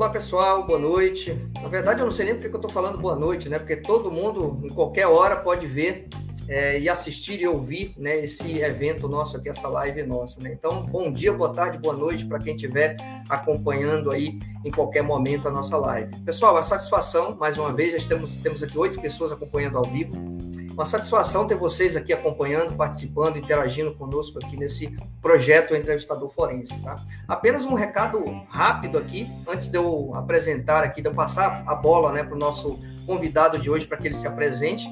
Olá pessoal, boa noite. Na verdade, eu não sei nem porque eu estou falando boa noite, né? Porque todo mundo, em qualquer hora, pode ver é, e assistir e ouvir né, esse evento nosso aqui, essa live nossa. Né? Então, bom dia, boa tarde, boa noite para quem estiver acompanhando aí em qualquer momento a nossa live. Pessoal, a satisfação, mais uma vez, já temos aqui oito pessoas acompanhando ao vivo. Uma satisfação ter vocês aqui acompanhando, participando, interagindo conosco aqui nesse projeto Entrevistador Forense. Tá? Apenas um recado rápido aqui, antes de eu apresentar aqui, de eu passar a bola né, para o nosso convidado de hoje, para que ele se apresente.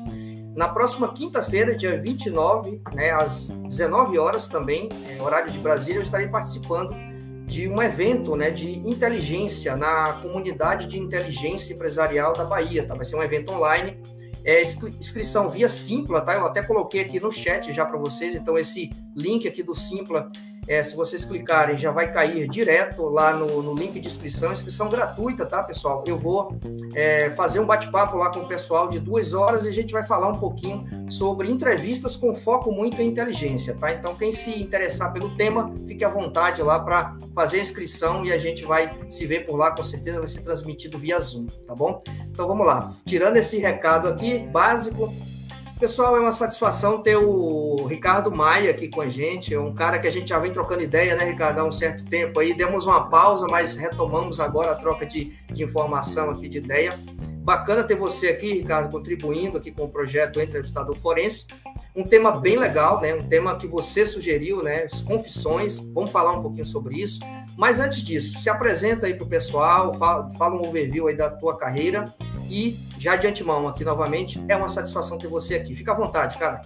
Na próxima quinta-feira, dia 29, né, às 19 horas também, é, horário de Brasília, eu estarei participando de um evento né, de inteligência na comunidade de inteligência empresarial da Bahia. Tá? Vai ser um evento online é, inscrição via Simpla, tá? Eu até coloquei aqui no chat já para vocês, então esse link aqui do Simpla é, se vocês clicarem, já vai cair direto lá no, no link de inscrição, inscrição gratuita, tá, pessoal? Eu vou é, fazer um bate-papo lá com o pessoal de duas horas e a gente vai falar um pouquinho sobre entrevistas com foco muito em inteligência, tá? Então, quem se interessar pelo tema, fique à vontade lá para fazer a inscrição e a gente vai se ver por lá, com certeza vai ser transmitido via Zoom, tá bom? Então, vamos lá. Tirando esse recado aqui, básico, Pessoal, é uma satisfação ter o Ricardo Maia aqui com a gente, é um cara que a gente já vem trocando ideia, né, Ricardo, há um certo tempo aí. Demos uma pausa, mas retomamos agora a troca de, de informação aqui, de ideia. Bacana ter você aqui, Ricardo, contribuindo aqui com o projeto Entrevistador Forense. Um tema bem legal, né? Um tema que você sugeriu, né? As confissões. Vamos falar um pouquinho sobre isso. Mas antes disso, se apresenta aí para o pessoal, fala, fala um overview aí da tua carreira e já de antemão, aqui novamente, é uma satisfação ter você aqui. Fica à vontade, cara.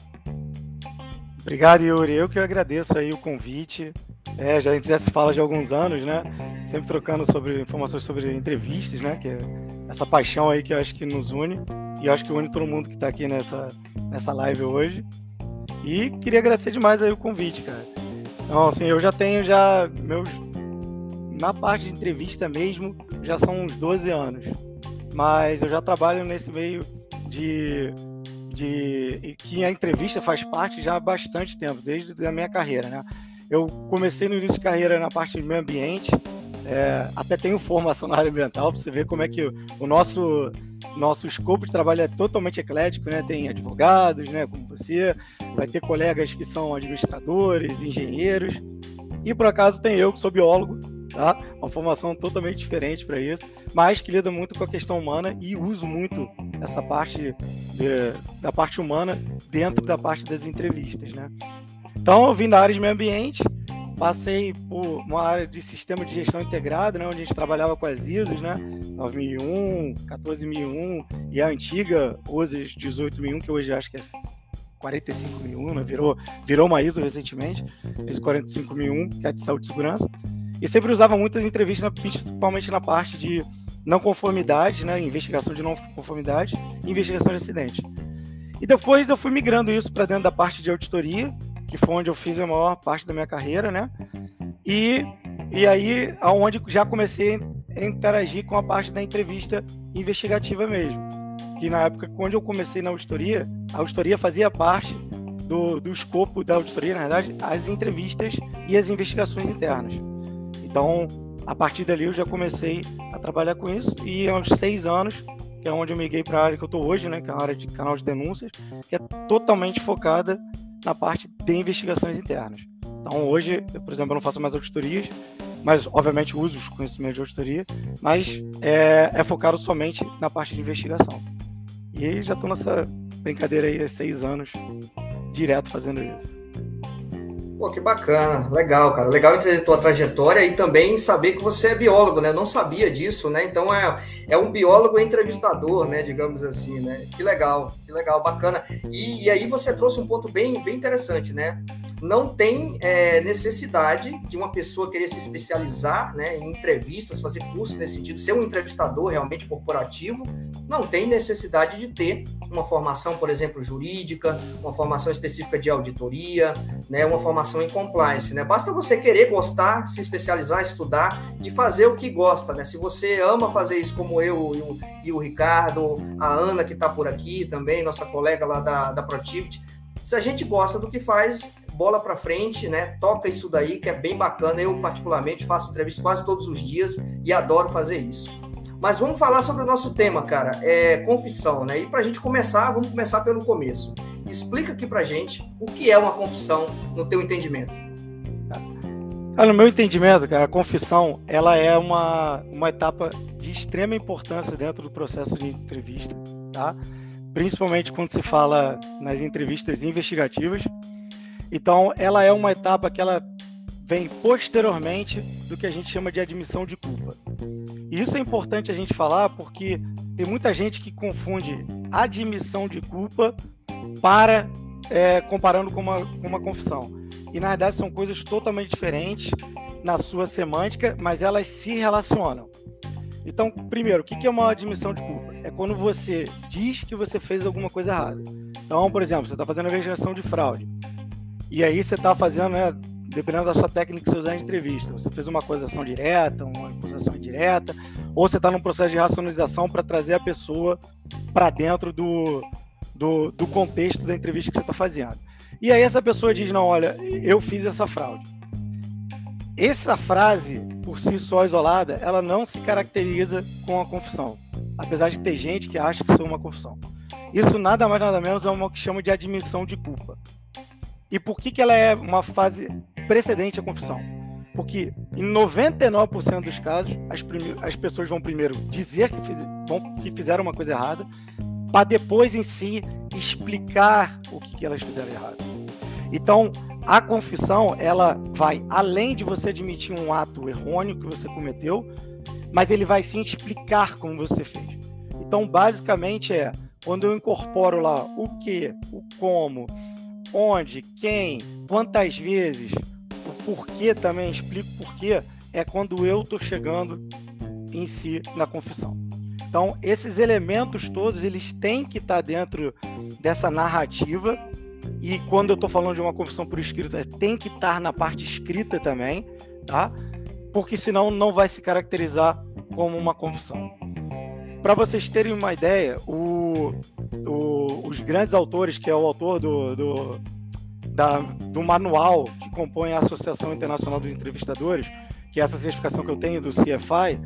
Obrigado, Yuri. Eu que agradeço aí o convite. É, já, a gente já se fala de alguns anos, né? Sempre trocando sobre informações sobre entrevistas, né? Que é essa paixão aí que eu acho que nos une. E eu acho que une todo mundo que está aqui nessa, nessa live hoje. E queria agradecer demais aí o convite, cara. Então, assim, eu já tenho já meus... Na parte de entrevista mesmo, já são uns 12 anos mas eu já trabalho nesse meio de, de que a entrevista faz parte já há bastante tempo, desde a minha carreira, né? Eu comecei no início de carreira na parte de meio ambiente, é, até tenho formação na área ambiental, para você ver como é que o nosso nosso escopo de trabalho é totalmente eclético, né? Tem advogados, né, como você, vai ter colegas que são administradores, engenheiros, e por acaso tem eu que sou biólogo, tá? Uma formação totalmente diferente para isso, mas que lida muito com a questão humana e uso muito essa parte de, da parte humana dentro da parte das entrevistas, né? Então, eu vim da área de meio ambiente, passei por uma área de sistema de gestão integrado, né, onde a gente trabalhava com as ISOs, né, 9001, 14001 e a antiga OSIS 18001, que hoje acho que é 45001, né, virou, virou uma ISO recentemente, ISO 45001, que é de saúde e segurança. E sempre usava muitas entrevistas, principalmente na parte de não conformidade, né, investigação de não conformidade e investigação de acidente. E depois eu fui migrando isso para dentro da parte de auditoria, que foi onde eu fiz a maior parte da minha carreira, né? E, e aí, aonde já comecei a interagir com a parte da entrevista investigativa mesmo. Que na época, quando eu comecei na auditoria, a auditoria fazia parte do, do escopo da auditoria, na verdade, as entrevistas e as investigações internas. Então, a partir dali eu já comecei a trabalhar com isso e há uns seis anos, que é onde eu migrei para a área que eu estou hoje, né, que é a área de canal de denúncias, que é totalmente focada na parte de investigações internas. Então, hoje, eu, por exemplo, eu não faço mais auditorias, mas obviamente uso os conhecimentos de auditoria, mas é, é focado somente na parte de investigação. E já estou nessa brincadeira aí há seis anos, direto fazendo isso. Pô, que bacana, legal, cara. Legal entender tua trajetória e também saber que você é biólogo, né? Não sabia disso, né? Então é, é um biólogo entrevistador, né? Digamos assim, né? Que legal, que legal, bacana. E, e aí você trouxe um ponto bem, bem interessante, né? Não tem é, necessidade de uma pessoa querer se especializar né, em entrevistas, fazer curso nesse sentido, ser um entrevistador realmente corporativo, não tem necessidade de ter uma formação, por exemplo, jurídica, uma formação específica de auditoria, né, uma formação em compliance. Né? Basta você querer gostar, se especializar, estudar e fazer o que gosta. Né? Se você ama fazer isso como eu e o, e o Ricardo, a Ana que está por aqui também, nossa colega lá da, da Protivity, se a gente gosta do que faz, bola para frente, né? Toca isso daí que é bem bacana. Eu particularmente faço entrevista quase todos os dias e adoro fazer isso. Mas vamos falar sobre o nosso tema, cara, é confissão, né? E para a gente começar, vamos começar pelo começo. Explica aqui para gente o que é uma confissão no teu entendimento. Ah, no meu entendimento, cara, a confissão ela é uma, uma etapa de extrema importância dentro do processo de entrevista, tá? Principalmente quando se fala nas entrevistas investigativas. Então, ela é uma etapa que ela vem posteriormente do que a gente chama de admissão de culpa. E isso é importante a gente falar porque tem muita gente que confunde admissão de culpa para é, comparando com uma, com uma confissão e na verdade são coisas totalmente diferentes na sua semântica, mas elas se relacionam. Então, primeiro, o que é uma admissão de culpa? É quando você diz que você fez alguma coisa errada. Então, por exemplo, você está fazendo a investigação de fraude. E aí você está fazendo, né, dependendo da sua técnica que você usar em entrevista, você fez uma acusação direta, uma acusação indireta, ou você está num processo de racionalização para trazer a pessoa para dentro do, do, do contexto da entrevista que você está fazendo. E aí essa pessoa diz: Não, olha, eu fiz essa fraude. Essa frase, por si só isolada, ela não se caracteriza com a confissão. Apesar de ter gente que acha que isso é uma confissão. Isso nada mais nada menos é uma que chama de admissão de culpa. E por que, que ela é uma fase precedente à confissão? Porque em 99% dos casos, as, as, pessoas vão primeiro dizer que, fiz que fizeram uma coisa errada, para depois em si explicar o que, que elas fizeram errado. Então, a confissão, ela vai além de você admitir um ato errôneo que você cometeu, mas ele vai sim explicar como você fez. Então, basicamente é quando eu incorporo lá o que, o como, onde, quem, quantas vezes, o porquê também, explico porquê, é quando eu estou chegando em si na confissão. Então, esses elementos todos, eles têm que estar dentro dessa narrativa e quando eu estou falando de uma confissão por escrito, tem que estar na parte escrita também, tá? Porque senão não vai se caracterizar como uma confissão. Para vocês terem uma ideia, o, o, os grandes autores, que é o autor do, do, da, do manual que compõe a Associação Internacional dos Entrevistadores, que é essa certificação que eu tenho do CFI,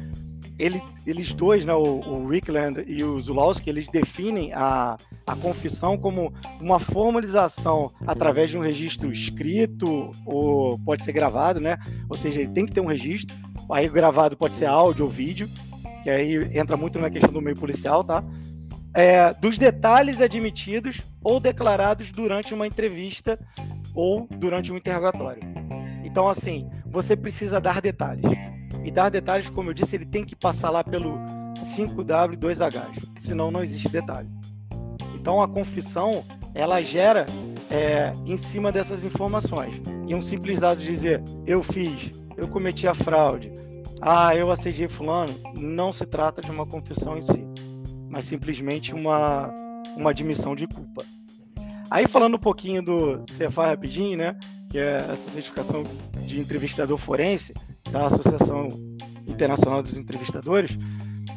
ele, eles dois, né, o, o Rickland e o Zulawski, eles definem a, a confissão como uma formalização através de um registro escrito ou pode ser gravado, né? Ou seja, ele tem que ter um registro. Aí gravado pode ser áudio ou vídeo, que aí entra muito na questão do meio policial, tá? É, dos detalhes admitidos ou declarados durante uma entrevista ou durante um interrogatório. Então, assim, você precisa dar detalhes. E dar detalhes, como eu disse, ele tem que passar lá pelo 5W2H, senão não existe detalhe. Então a confissão ela gera é, em cima dessas informações. E um simples dado de dizer eu fiz, eu cometi a fraude, ah, eu assediei fulano, não se trata de uma confissão em si, mas simplesmente uma, uma admissão de culpa. Aí falando um pouquinho do CFA rapidinho, né? Que é essa certificação de entrevistador forense, da Associação Internacional dos Entrevistadores,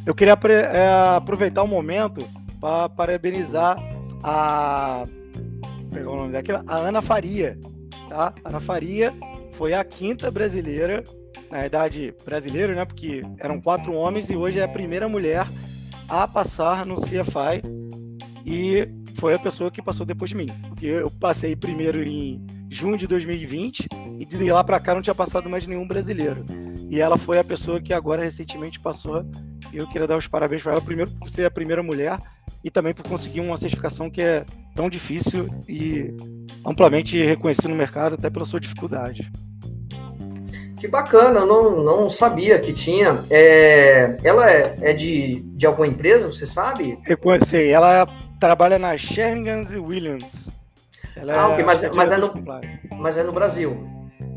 eu queria é, aproveitar o momento para parabenizar a pegar o nome daquela, a Ana Faria, tá? Ana Faria foi a quinta brasileira, na verdade brasileira, né? Porque eram quatro homens e hoje é a primeira mulher a passar no CFI e foi a pessoa que passou depois de mim, porque eu passei primeiro em junho de 2020 e de lá para cá não tinha passado mais nenhum brasileiro. E ela foi a pessoa que agora recentemente passou. E eu queria dar os parabéns para ela, primeiro por ser a primeira mulher e também por conseguir uma certificação que é tão difícil e amplamente reconhecida no mercado, até pela sua dificuldade. Que bacana, eu não, não sabia que tinha. É, ela é, é de, de alguma empresa, você sabe? Sei, ela trabalha na Sheringham Williams. Ela ah, é ok, mas, mas, é no, mas é no Brasil.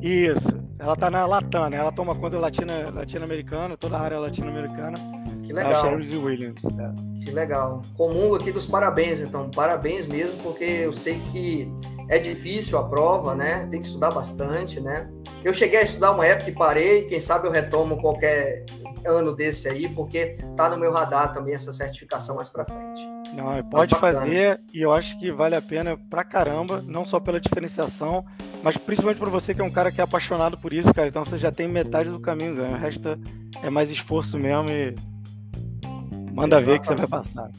Isso. Ela tá na Latam, né? Ela toma conta latina, latino-americana, toda a área latino-americana. Que legal. A Williams. É. Que legal. Comum aqui dos parabéns, então. Parabéns mesmo, porque eu sei que é difícil a prova, né? Tem que estudar bastante, né? Eu cheguei a estudar uma época e parei, quem sabe eu retomo qualquer ano desse aí, porque tá no meu radar também essa certificação mais para frente. Não, pode fazer e eu acho que vale a pena pra caramba, não só pela diferenciação, mas principalmente para você que é um cara que é apaixonado por isso, cara. Então você já tem metade do caminho ganho. O resto é mais esforço mesmo e manda Exatamente. ver que você vai passar.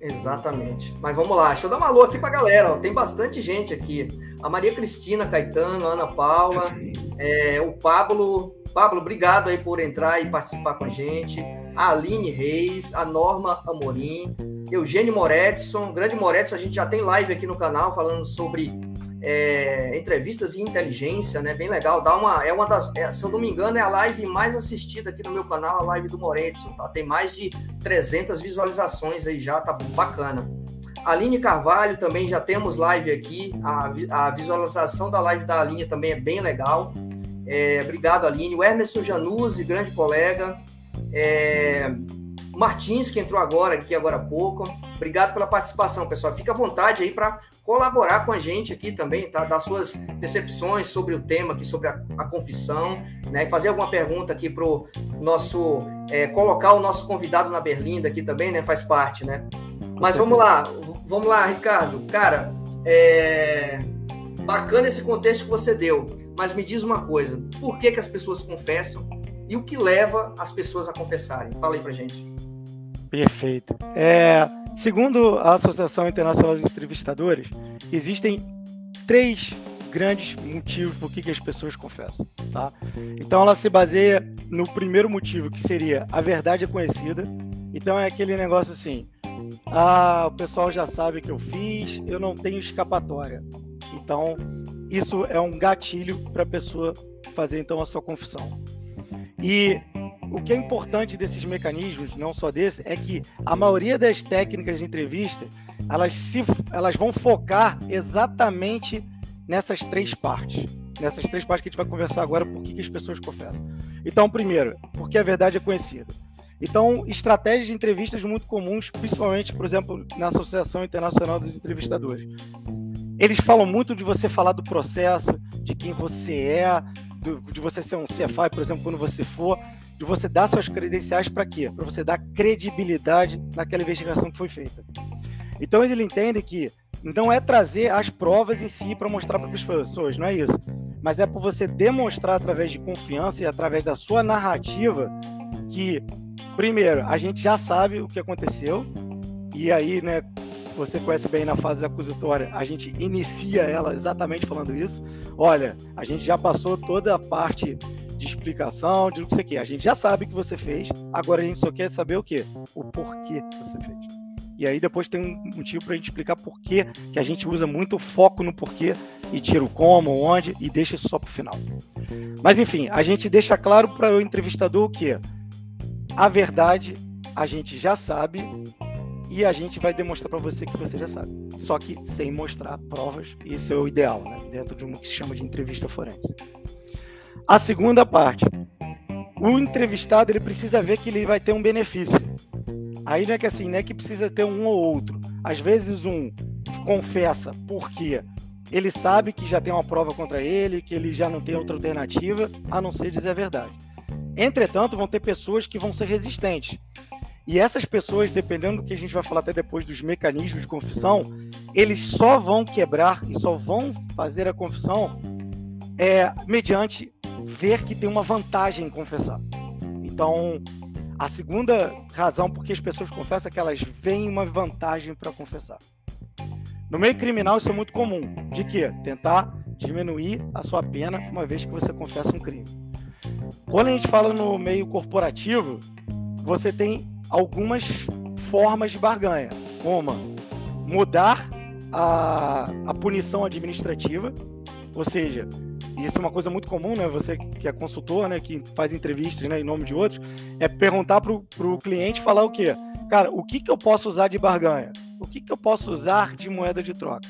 Exatamente. Mas vamos lá, deixa eu dar uma alô aqui pra galera. Ó. Tem bastante gente aqui. A Maria Cristina Caetano, a Ana Paula, é, o Pablo. Pablo, obrigado aí por entrar e participar com a gente. A Aline Reis, a Norma Amorim, Eugênio Moretson, grande Moretson, a gente já tem live aqui no canal falando sobre é, entrevistas e inteligência, né? Bem legal. Dá uma, é uma das, é, se eu não me engano, é a live mais assistida aqui no meu canal, a live do Moretson, tá? Tem mais de 300 visualizações aí já, tá bacana. Aline Carvalho também já temos live aqui. A, a visualização da live da Aline também é bem legal. É, obrigado, Aline. O Emerson Januzzi, grande colega. É, Martins, que entrou agora aqui agora há pouco. Obrigado pela participação, pessoal. Fica à vontade aí para colaborar com a gente aqui também, tá? Dar suas percepções sobre o tema aqui, sobre a, a confissão, né? E fazer alguma pergunta aqui pro nosso. É, colocar o nosso convidado na berlinda aqui também, né? Faz parte, né? Mas vamos lá, vamos lá, Ricardo. Cara, é bacana esse contexto que você deu, mas me diz uma coisa: por que, que as pessoas confessam e o que leva as pessoas a confessarem? Fala aí pra gente. Perfeito. É, segundo a Associação Internacional de Entrevistadores, existem três grandes motivos por que, que as pessoas confessam. Tá? Então ela se baseia no primeiro motivo, que seria a verdade é conhecida. Então é aquele negócio assim: ah, o pessoal já sabe que eu fiz, eu não tenho escapatória. Então, isso é um gatilho para a pessoa fazer então a sua confissão. E o que é importante desses mecanismos, não só desse, é que a maioria das técnicas de entrevista, elas, se, elas vão focar exatamente nessas três partes. Nessas três partes que a gente vai conversar agora, por que, que as pessoas confessam. Então, primeiro, porque a verdade é conhecida. Então, estratégias de entrevistas muito comuns, principalmente, por exemplo, na Associação Internacional dos Entrevistadores. Eles falam muito de você falar do processo, de quem você é, de você ser um CFI, por exemplo, quando você for, de você dar suas credenciais para quê? Para você dar credibilidade naquela investigação que foi feita. Então ele entende que não é trazer as provas em si para mostrar para as pessoas, não é isso. Mas é por você demonstrar através de confiança e através da sua narrativa que, primeiro, a gente já sabe o que aconteceu, e aí, né, você conhece bem na fase acusatória, a gente inicia ela exatamente falando isso. Olha, a gente já passou toda a parte de explicação, de não sei o que. A gente já sabe o que você fez, agora a gente só quer saber o quê? O porquê você fez. E aí depois tem um motivo para a gente explicar por que a gente usa muito foco no porquê e tira o como, onde e deixa isso só para o final. Mas enfim, a gente deixa claro para o entrevistador o que a verdade a gente já sabe e a gente vai demonstrar para você que você já sabe. Só que sem mostrar provas, isso é o ideal, né? dentro de um que se chama de entrevista forense. A segunda parte, o entrevistado ele precisa ver que ele vai ter um benefício. Aí não é que assim, não é que precisa ter um ou outro. Às vezes um confessa porque ele sabe que já tem uma prova contra ele, que ele já não tem outra alternativa, a não ser dizer a verdade. Entretanto, vão ter pessoas que vão ser resistentes. E essas pessoas, dependendo do que a gente vai falar até depois dos mecanismos de confissão, eles só vão quebrar e só vão fazer a confissão é, mediante ver que tem uma vantagem em confessar. Então, a segunda razão por que as pessoas confessam é que elas veem uma vantagem para confessar. No meio criminal, isso é muito comum. De quê? Tentar diminuir a sua pena uma vez que você confessa um crime. Quando a gente fala no meio corporativo, você tem algumas formas de barganha. Uma, mudar a, a punição administrativa, ou seja, isso é uma coisa muito comum, né? Você que é consultor, né? Que faz entrevistas né? em nome de outros, é perguntar para o cliente falar o quê? Cara, o que, que eu posso usar de barganha? O que, que eu posso usar de moeda de troca?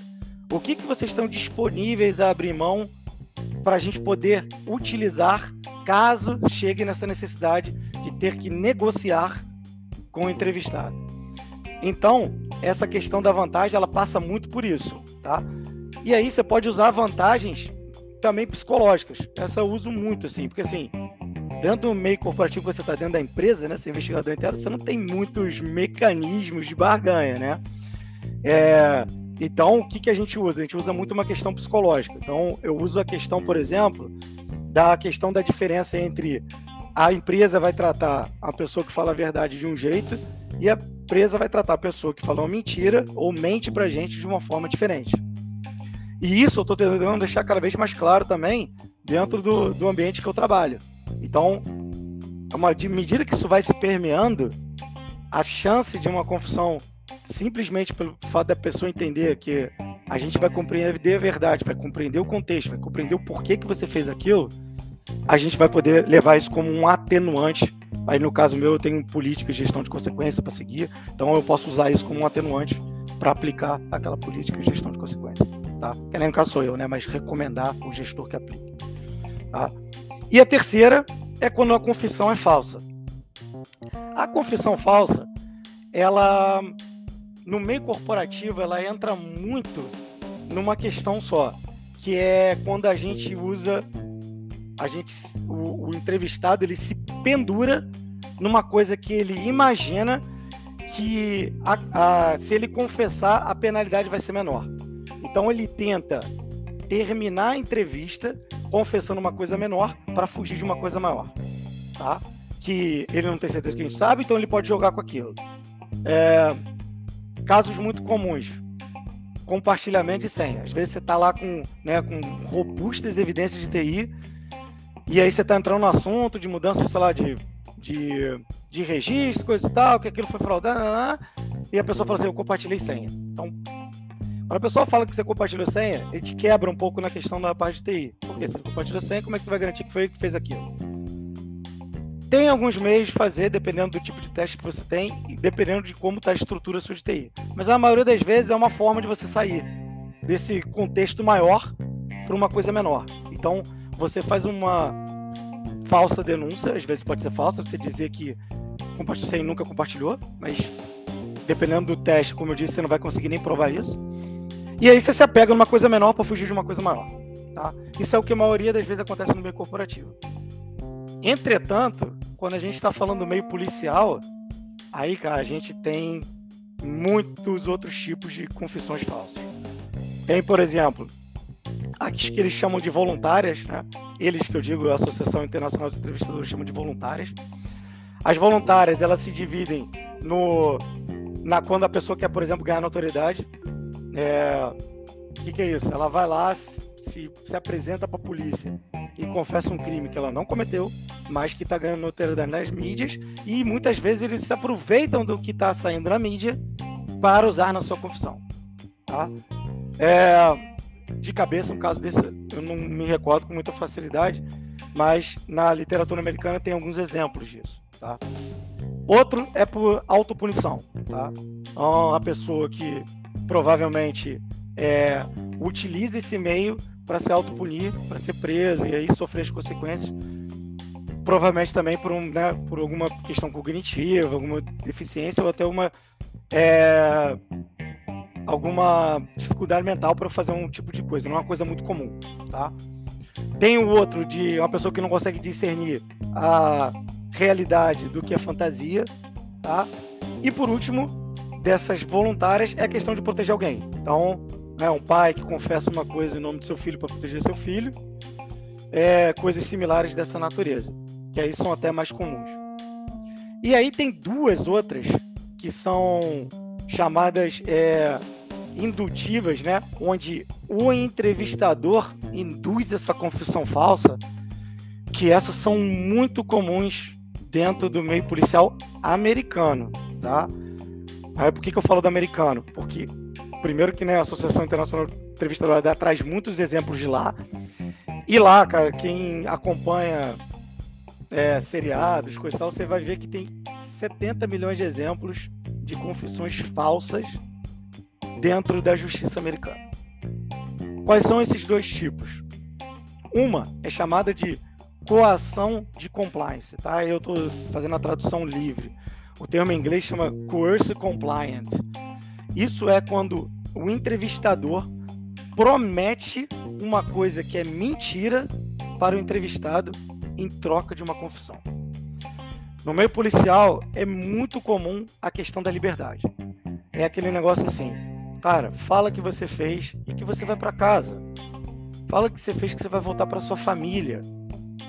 O que, que vocês estão disponíveis a abrir mão para a gente poder utilizar caso chegue nessa necessidade de ter que negociar com o entrevistado. Então, essa questão da vantagem, ela passa muito por isso, tá? E aí você pode usar vantagens também psicológicas. Essa eu uso muito, assim, porque assim, dentro do meio corporativo que você está dentro da empresa, né, ser investigador interno, você não tem muitos mecanismos de barganha, né? É, Então, o que, que a gente usa? A gente usa muito uma questão psicológica. Então, eu uso a questão, por exemplo, da questão da diferença entre a empresa vai tratar a pessoa que fala a verdade de um jeito e a empresa vai tratar a pessoa que fala uma mentira ou mente para gente de uma forma diferente. E isso eu estou tentando deixar cada vez mais claro também dentro do, do ambiente que eu trabalho. Então, é uma, de medida que isso vai se permeando, a chance de uma confusão simplesmente pelo fato da pessoa entender que a gente vai compreender a verdade, vai compreender o contexto, vai compreender o porquê que você fez aquilo, a gente vai poder levar isso como um atenuante. Aí no caso meu eu tenho política de gestão de consequência para seguir, então eu posso usar isso como um atenuante para aplicar aquela política de gestão de consequência, tá? Que caso sou eu, né? Mas recomendar o gestor que aplique. Tá? E a terceira é quando a confissão é falsa. A confissão falsa, ela no meio corporativo ela entra muito numa questão só, que é quando a gente usa a gente o, o entrevistado ele se pendura numa coisa que ele imagina que a, a, se ele confessar a penalidade vai ser menor. Então ele tenta terminar a entrevista confessando uma coisa menor para fugir de uma coisa maior, tá? Que ele não tem certeza que a gente sabe, então ele pode jogar com aquilo. É, casos muito comuns. Compartilhamento de senha. Às vezes você está lá com, né, com robustas evidências de TI e aí você está entrando no assunto de mudança, sei lá, de, de, de registro, coisa e tal, que aquilo foi fraudado, e a pessoa fala assim, eu compartilhei senha. Então, quando a pessoa fala que você compartilhou senha, ele te quebra um pouco na questão da parte de TI. Porque se você compartilhou senha, como é que você vai garantir que foi que fez aquilo? Tem alguns meios de fazer, dependendo do tipo de teste que você tem e dependendo de como está a estrutura sua de TI. Mas a maioria das vezes é uma forma de você sair desse contexto maior para uma coisa menor. Então, você faz uma falsa denúncia, às vezes pode ser falsa, você dizer que compartilhou sem nunca compartilhou, mas dependendo do teste, como eu disse, você não vai conseguir nem provar isso. E aí você se apega numa coisa menor para fugir de uma coisa maior. Tá? Isso é o que a maioria das vezes acontece no meio corporativo. Entretanto, quando a gente está falando do meio policial, aí, cara, a gente tem muitos outros tipos de confissões falsas. Tem, por exemplo, as que eles chamam de voluntárias, né? Eles que eu digo, a Associação Internacional de Entrevistadores chamam de voluntárias. As voluntárias, elas se dividem no na quando a pessoa quer, por exemplo, ganhar notoriedade. É, o que, que é isso? Ela vai lá, se, se apresenta para a polícia e confessa um crime que ela não cometeu, mas que está ganhando notoriedade nas mídias, e muitas vezes eles se aproveitam do que está saindo na mídia para usar na sua confissão. Tá? É, de cabeça, um caso desse, eu não me recordo com muita facilidade, mas na literatura americana tem alguns exemplos disso. Tá? Outro é por autopunição. Tá? Então, a pessoa que provavelmente é, utiliza esse meio para se autopunir, para ser preso e aí sofrer as consequências. Provavelmente também por, um, né, por alguma questão cognitiva, alguma deficiência ou até uma é, alguma dificuldade mental para fazer um tipo de coisa. Não é uma coisa muito comum, tá? Tem o outro de uma pessoa que não consegue discernir a realidade do que é fantasia, tá? E por último, dessas voluntárias é a questão de proteger alguém. Então, né, um pai que confessa uma coisa em nome do seu filho para proteger seu filho, é, coisas similares dessa natureza, que aí são até mais comuns. E aí tem duas outras que são chamadas é, indutivas, né, onde o entrevistador induz essa confissão falsa, que essas são muito comuns dentro do meio policial americano, tá? Aí por que, que eu falo do americano? Porque primeiro que né, a Associação Internacional de Entrevistadores traz muitos exemplos de lá. E lá, cara, quem acompanha é, seriados, coisa e tal, você vai ver que tem 70 milhões de exemplos de confissões falsas dentro da justiça americana. Quais são esses dois tipos? Uma é chamada de coação de compliance, tá? Eu estou fazendo a tradução livre. O termo em inglês chama coercive compliant. Isso é quando o entrevistador promete uma coisa que é mentira para o entrevistado em troca de uma confissão. No meio policial é muito comum a questão da liberdade. É aquele negócio assim: Cara, fala que você fez e que você vai para casa. Fala que você fez que você vai voltar para sua família.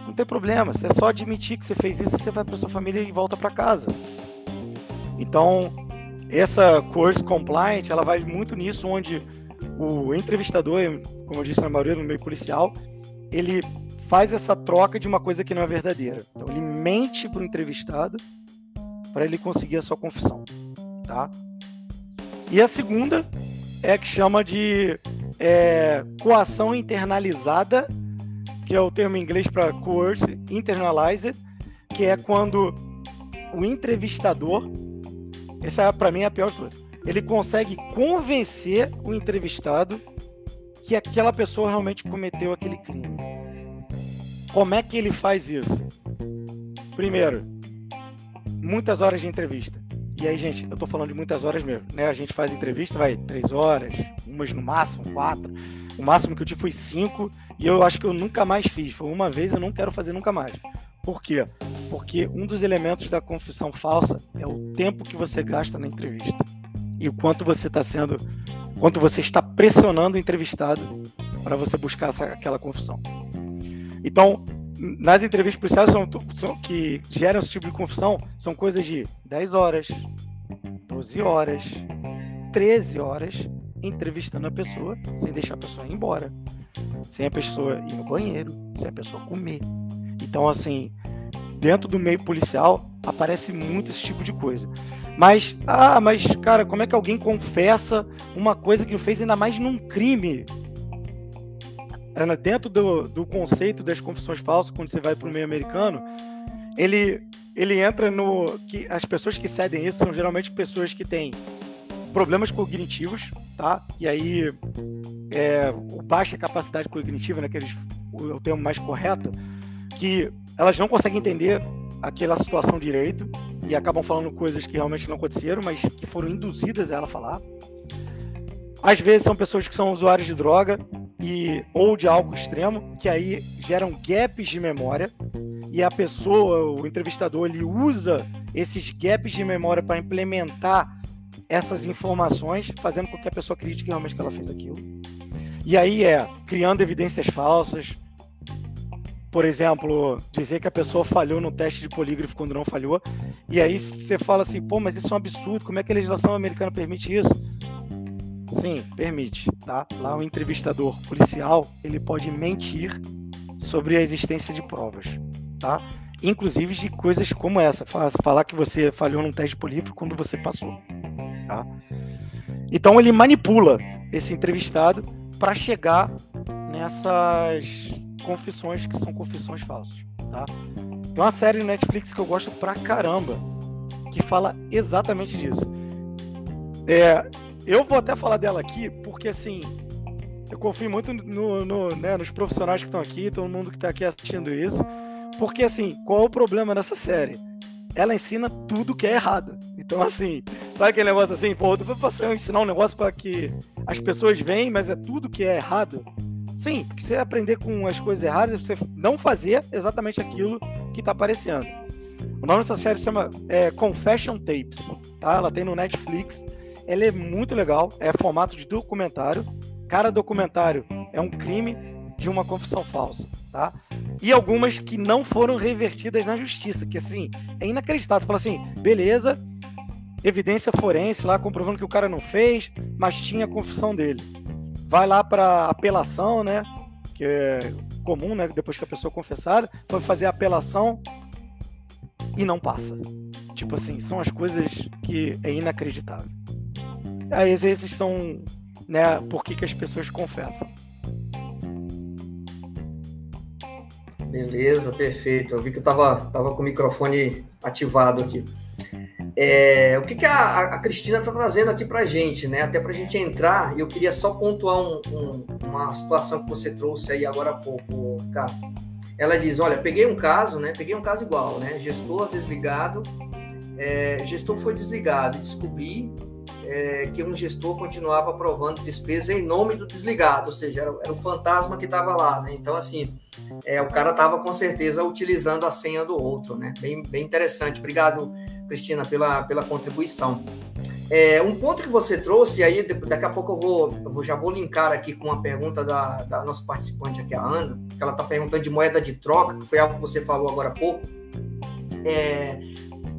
Não tem problema, é só admitir que você fez isso, você vai para sua família e volta para casa. Então, essa course compliant, ela vai muito nisso onde o entrevistador, como eu disse na maioria no meio policial, ele faz essa troca de uma coisa que não é verdadeira. Então ele mente para o entrevistado para ele conseguir a sua confissão, tá? E a segunda é que chama de é, coação internalizada, que é o termo em inglês para coerce internalized, que é quando o entrevistador, essa para mim é a pior de todas, ele consegue convencer o entrevistado que aquela pessoa realmente cometeu aquele crime. Como é que ele faz isso? Primeiro, muitas horas de entrevista. E aí, gente, eu tô falando de muitas horas mesmo, né? A gente faz entrevista, vai três horas, umas no máximo, quatro. O máximo que eu tive foi cinco, e eu acho que eu nunca mais fiz. Foi uma vez, eu não quero fazer nunca mais. Por quê? Porque um dos elementos da confissão falsa é o tempo que você gasta na entrevista e o quanto você está sendo, quanto você está pressionando o entrevistado para você buscar essa, aquela confissão. Então, nas entrevistas policiais são, são, que geram esse tipo de confissão são coisas de 10 horas, 12 horas, 13 horas entrevistando a pessoa sem deixar a pessoa ir embora, sem a pessoa ir no banheiro, sem a pessoa comer. Então, assim, dentro do meio policial aparece muito esse tipo de coisa. Mas, ah, mas, cara, como é que alguém confessa uma coisa que fez, ainda mais num crime? Dentro do, do conceito das confissões falsas, quando você vai para o meio americano, ele, ele entra no. que As pessoas que cedem isso são geralmente pessoas que têm problemas cognitivos, tá? E aí, é, baixa capacidade cognitiva, né, que eles, o, o termo mais correto, que elas não conseguem entender aquela situação direito e acabam falando coisas que realmente não aconteceram, mas que foram induzidas a ela falar. Às vezes são pessoas que são usuários de droga e ou de álcool extremo, que aí geram gaps de memória e a pessoa, o entrevistador, ele usa esses gaps de memória para implementar essas informações, fazendo com que a pessoa acredite realmente que ela fez aquilo. E aí é criando evidências falsas, por exemplo, dizer que a pessoa falhou no teste de polígrafo quando não falhou, e aí você fala assim, pô, mas isso é um absurdo, como é que a legislação americana permite isso? Sim, permite, tá? Lá o entrevistador policial, ele pode mentir sobre a existência de provas, tá? Inclusive de coisas como essa, falar que você falhou num teste de polígrafo quando você passou, tá? Então ele manipula esse entrevistado para chegar nessas confissões que são confissões falsas, tá? Tem uma série no Netflix que eu gosto pra caramba, que fala exatamente disso. É, eu vou até falar dela aqui, porque assim, eu confio muito no, no, né, nos profissionais que estão aqui, todo mundo que está aqui assistindo isso, porque assim, qual é o problema dessa série? Ela ensina tudo que é errado. Então, assim, sabe aquele negócio assim, pô, eu vou ensinar um negócio para que as pessoas veem, mas é tudo que é errado. Sim, porque você aprender com as coisas erradas, você não fazer exatamente aquilo que está aparecendo. O nome dessa série se chama é, Confession Tapes, tá? Ela tem no Netflix. Ela é muito legal, é formato de documentário. Cada documentário é um crime de uma confissão falsa, tá? E algumas que não foram revertidas na justiça, que assim, é inacreditável. Você fala assim, beleza, evidência forense lá comprovando que o cara não fez, mas tinha a confissão dele vai lá para apelação, né? Que é comum, né? Depois que a pessoa é confessada, vai fazer apelação e não passa. Tipo assim, são as coisas que é inacreditável. Aí esses são, né? Por que, que as pessoas confessam? Beleza, perfeito. Eu vi que eu tava, tava com o microfone ativado aqui. É, o que, que a, a Cristina está trazendo aqui para a gente, né? Até para a gente entrar, eu queria só pontuar um, um, uma situação que você trouxe aí agora há pouco, cara. Ela diz: Olha, peguei um caso, né? Peguei um caso igual, né? Gestor desligado, é, gestor foi desligado e descobri é, que um gestor continuava aprovando despesa em nome do desligado, ou seja, era, era o fantasma que estava lá, né? Então, assim, é, o cara estava com certeza utilizando a senha do outro, né? Bem, bem interessante. Obrigado, Cristina, pela, pela contribuição. É, um ponto que você trouxe, aí daqui a pouco eu vou, eu vou já vou linkar aqui com uma pergunta da, da nossa participante aqui, a Ana, que ela está perguntando de moeda de troca, que foi algo que você falou agora há pouco. É,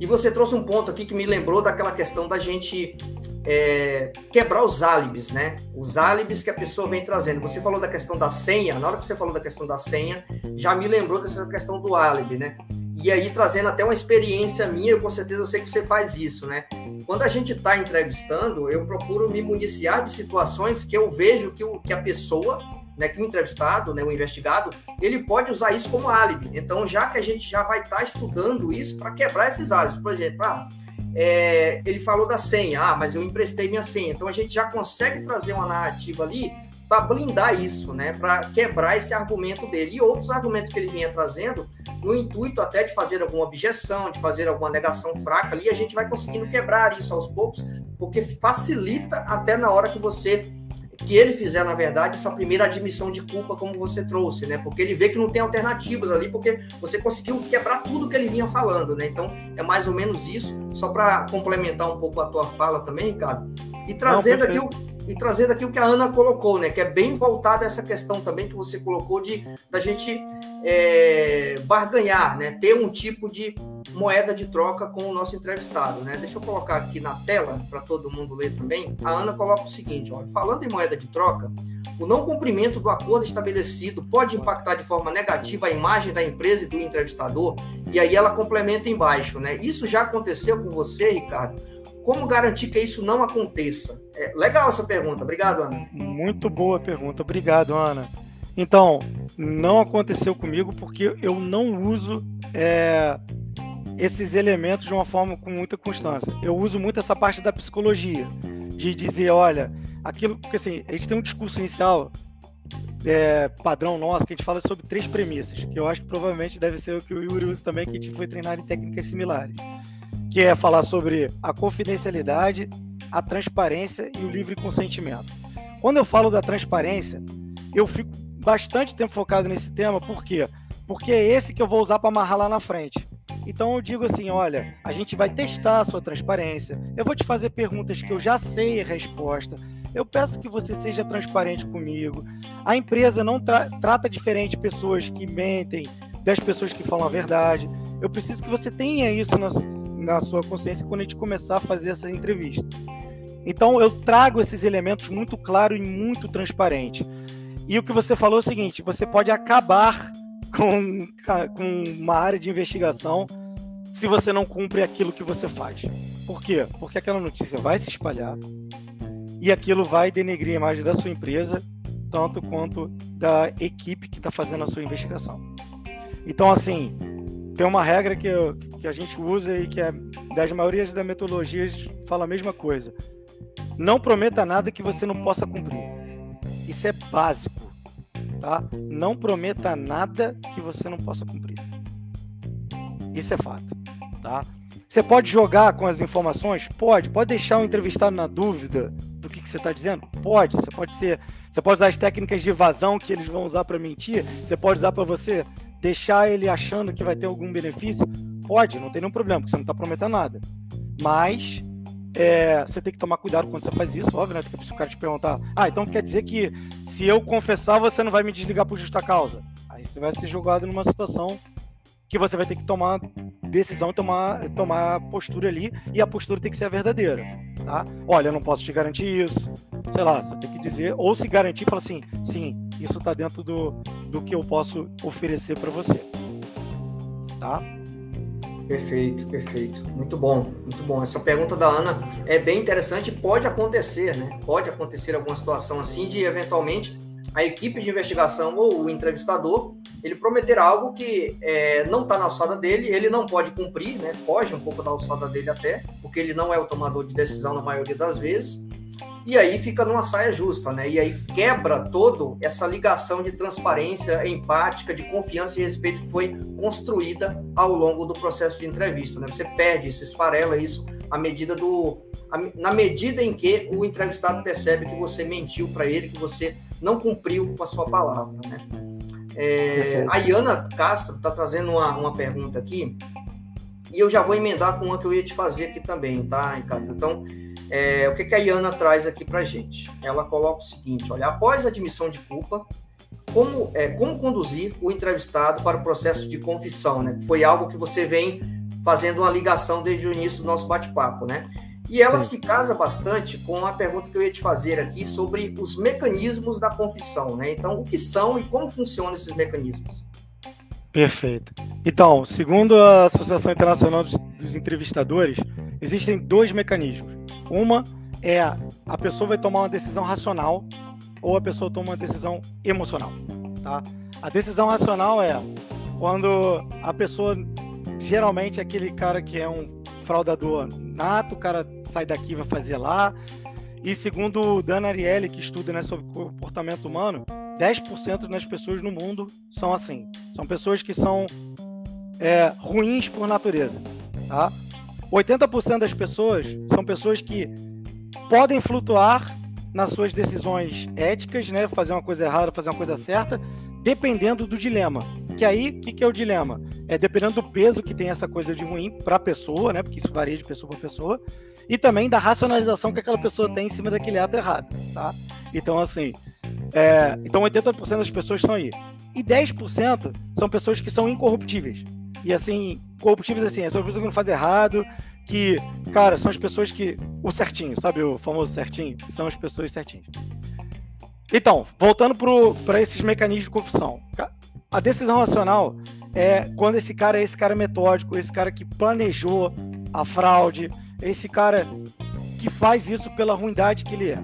e você trouxe um ponto aqui que me lembrou daquela questão da gente é, quebrar os álibis, né? Os álibis que a pessoa vem trazendo. Você falou da questão da senha, na hora que você falou da questão da senha, já me lembrou dessa questão do álibi, né? E aí, trazendo até uma experiência minha, eu com certeza eu sei que você faz isso, né? Quando a gente está entrevistando, eu procuro me municiar de situações que eu vejo que, o, que a pessoa, né, que o entrevistado, né, o investigado, ele pode usar isso como álibi. Então, já que a gente já vai estar tá estudando isso para quebrar esses álibis, por exemplo, ah, é, ele falou da senha, ah, mas eu emprestei minha senha. Então, a gente já consegue trazer uma narrativa ali para blindar isso, né, para quebrar esse argumento dele. E outros argumentos que ele vinha trazendo, no intuito até de fazer alguma objeção, de fazer alguma negação fraca ali, a gente vai conseguindo quebrar isso aos poucos, porque facilita até na hora que você que ele fizer, na verdade, essa primeira admissão de culpa, como você trouxe, né? Porque ele vê que não tem alternativas ali, porque você conseguiu quebrar tudo que ele vinha falando, né? Então, é mais ou menos isso, só para complementar um pouco a tua fala também, Ricardo. E trazendo não, aqui o e trazendo aqui o que a Ana colocou, né? Que é bem voltado a essa questão também que você colocou de da gente é, barganhar, né? Ter um tipo de moeda de troca com o nosso entrevistado, né? Deixa eu colocar aqui na tela para todo mundo ler também. A Ana coloca o seguinte: olha, falando em moeda de troca, o não cumprimento do acordo estabelecido pode impactar de forma negativa a imagem da empresa e do entrevistador. E aí ela complementa embaixo, né? Isso já aconteceu com você, Ricardo? Como garantir que isso não aconteça? É, legal essa pergunta. Obrigado, Ana. Muito boa pergunta. Obrigado, Ana. Então, não aconteceu comigo porque eu não uso é, esses elementos de uma forma com muita constância. Eu uso muito essa parte da psicologia, de dizer, olha, aquilo, porque assim, a gente tem um discurso inicial é, padrão nosso que a gente fala sobre três premissas, que eu acho que provavelmente deve ser o que o Yuri usa também, que a gente foi treinar em técnicas similares que é falar sobre a confidencialidade, a transparência e o livre consentimento. Quando eu falo da transparência, eu fico bastante tempo focado nesse tema, por quê? Porque é esse que eu vou usar para amarrar lá na frente. Então eu digo assim, olha, a gente vai testar a sua transparência. Eu vou te fazer perguntas que eu já sei a resposta. Eu peço que você seja transparente comigo. A empresa não tra trata diferente pessoas que mentem das pessoas que falam a verdade. Eu preciso que você tenha isso na, na sua consciência quando a gente começar a fazer essa entrevista. Então eu trago esses elementos muito claro e muito transparente. E o que você falou é o seguinte: você pode acabar com, com uma área de investigação se você não cumpre aquilo que você faz. Por quê? Porque aquela notícia vai se espalhar e aquilo vai denegrir a imagem da sua empresa, tanto quanto da equipe que está fazendo a sua investigação. Então, assim, tem uma regra que, que a gente usa e que é das maiorias das metodologias fala a mesma coisa. Não prometa nada que você não possa cumprir. Isso é básico, tá? Não prometa nada que você não possa cumprir. Isso é fato, tá? Você pode jogar com as informações? Pode. Pode deixar o entrevistado na dúvida do que, que você está dizendo? Pode. Você pode ser. Você pode usar as técnicas de evasão que eles vão usar para mentir. Você pode usar para você deixar ele achando que vai ter algum benefício? Pode, não tem nenhum problema, porque você não está prometendo nada. Mas é, você tem que tomar cuidado quando você faz isso, óbvio, né? Porque se o cara te perguntar, ah, então quer dizer que se eu confessar, você não vai me desligar por justa causa. Aí você vai ser jogado numa situação que você vai ter que tomar decisão tomar, tomar postura ali, e a postura tem que ser a verdadeira, tá? Olha, eu não posso te garantir isso, sei lá, você tem que dizer, ou se garantir, fala assim, sim, isso está dentro do, do que eu posso oferecer para você, tá? Perfeito, perfeito. Muito bom, muito bom. Essa pergunta da Ana é bem interessante. Pode acontecer, né? Pode acontecer alguma situação assim de eventualmente a equipe de investigação ou o entrevistador ele prometer algo que é, não está na alçada dele, ele não pode cumprir, né? Foge um pouco da alçada dele até, porque ele não é o tomador de decisão na maioria das vezes. E aí fica numa saia justa, né? E aí quebra todo essa ligação de transparência empática, de confiança e respeito que foi construída ao longo do processo de entrevista, né? Você perde, se esfarela isso à medida do na medida em que o entrevistado percebe que você mentiu para ele, que você não cumpriu com a sua palavra, né? É, a Iana Castro está trazendo uma, uma pergunta aqui, e eu já vou emendar com uma que eu ia te fazer aqui também, tá, Ricardo? Então, é, o que, que a Iana traz aqui para gente? Ela coloca o seguinte: olha, após a admissão de culpa, como, é, como conduzir o entrevistado para o processo de confissão, né? Foi algo que você vem fazendo uma ligação desde o início do nosso bate-papo, né? E ela se casa bastante com a pergunta que eu ia te fazer aqui sobre os mecanismos da confissão, né? Então, o que são e como funcionam esses mecanismos? Perfeito. Então, segundo a Associação Internacional dos Entrevistadores, existem dois mecanismos. Uma é a pessoa vai tomar uma decisão racional ou a pessoa toma uma decisão emocional, tá? A decisão racional é quando a pessoa geralmente é aquele cara que é um fraudador nato, o cara sai daqui vai fazer lá. E segundo o Dan Ariely, que estuda né, sobre comportamento humano, 10% das pessoas no mundo são assim. São pessoas que são é, ruins por natureza. Tá? 80% das pessoas são pessoas que podem flutuar nas suas decisões éticas, né? Fazer uma coisa errada, fazer uma coisa certa, dependendo do dilema. Que aí, o que, que, é o dilema? É dependendo do peso que tem essa coisa de ruim para a pessoa, né? Porque isso varia de pessoa para pessoa, e também da racionalização que aquela pessoa tem em cima daquele ato errado, tá? Então, assim, é, então 80% das pessoas estão aí. E 10% são pessoas que são incorruptíveis. E assim, corruptíveis assim, são pessoas que não fazem errado, que, cara, são as pessoas que. O certinho, sabe o famoso certinho? São as pessoas certinhas. Então, voltando para esses mecanismos de confissão. A decisão racional é quando esse cara é esse cara metódico, esse cara que planejou a fraude, esse cara que faz isso pela ruindade que ele é.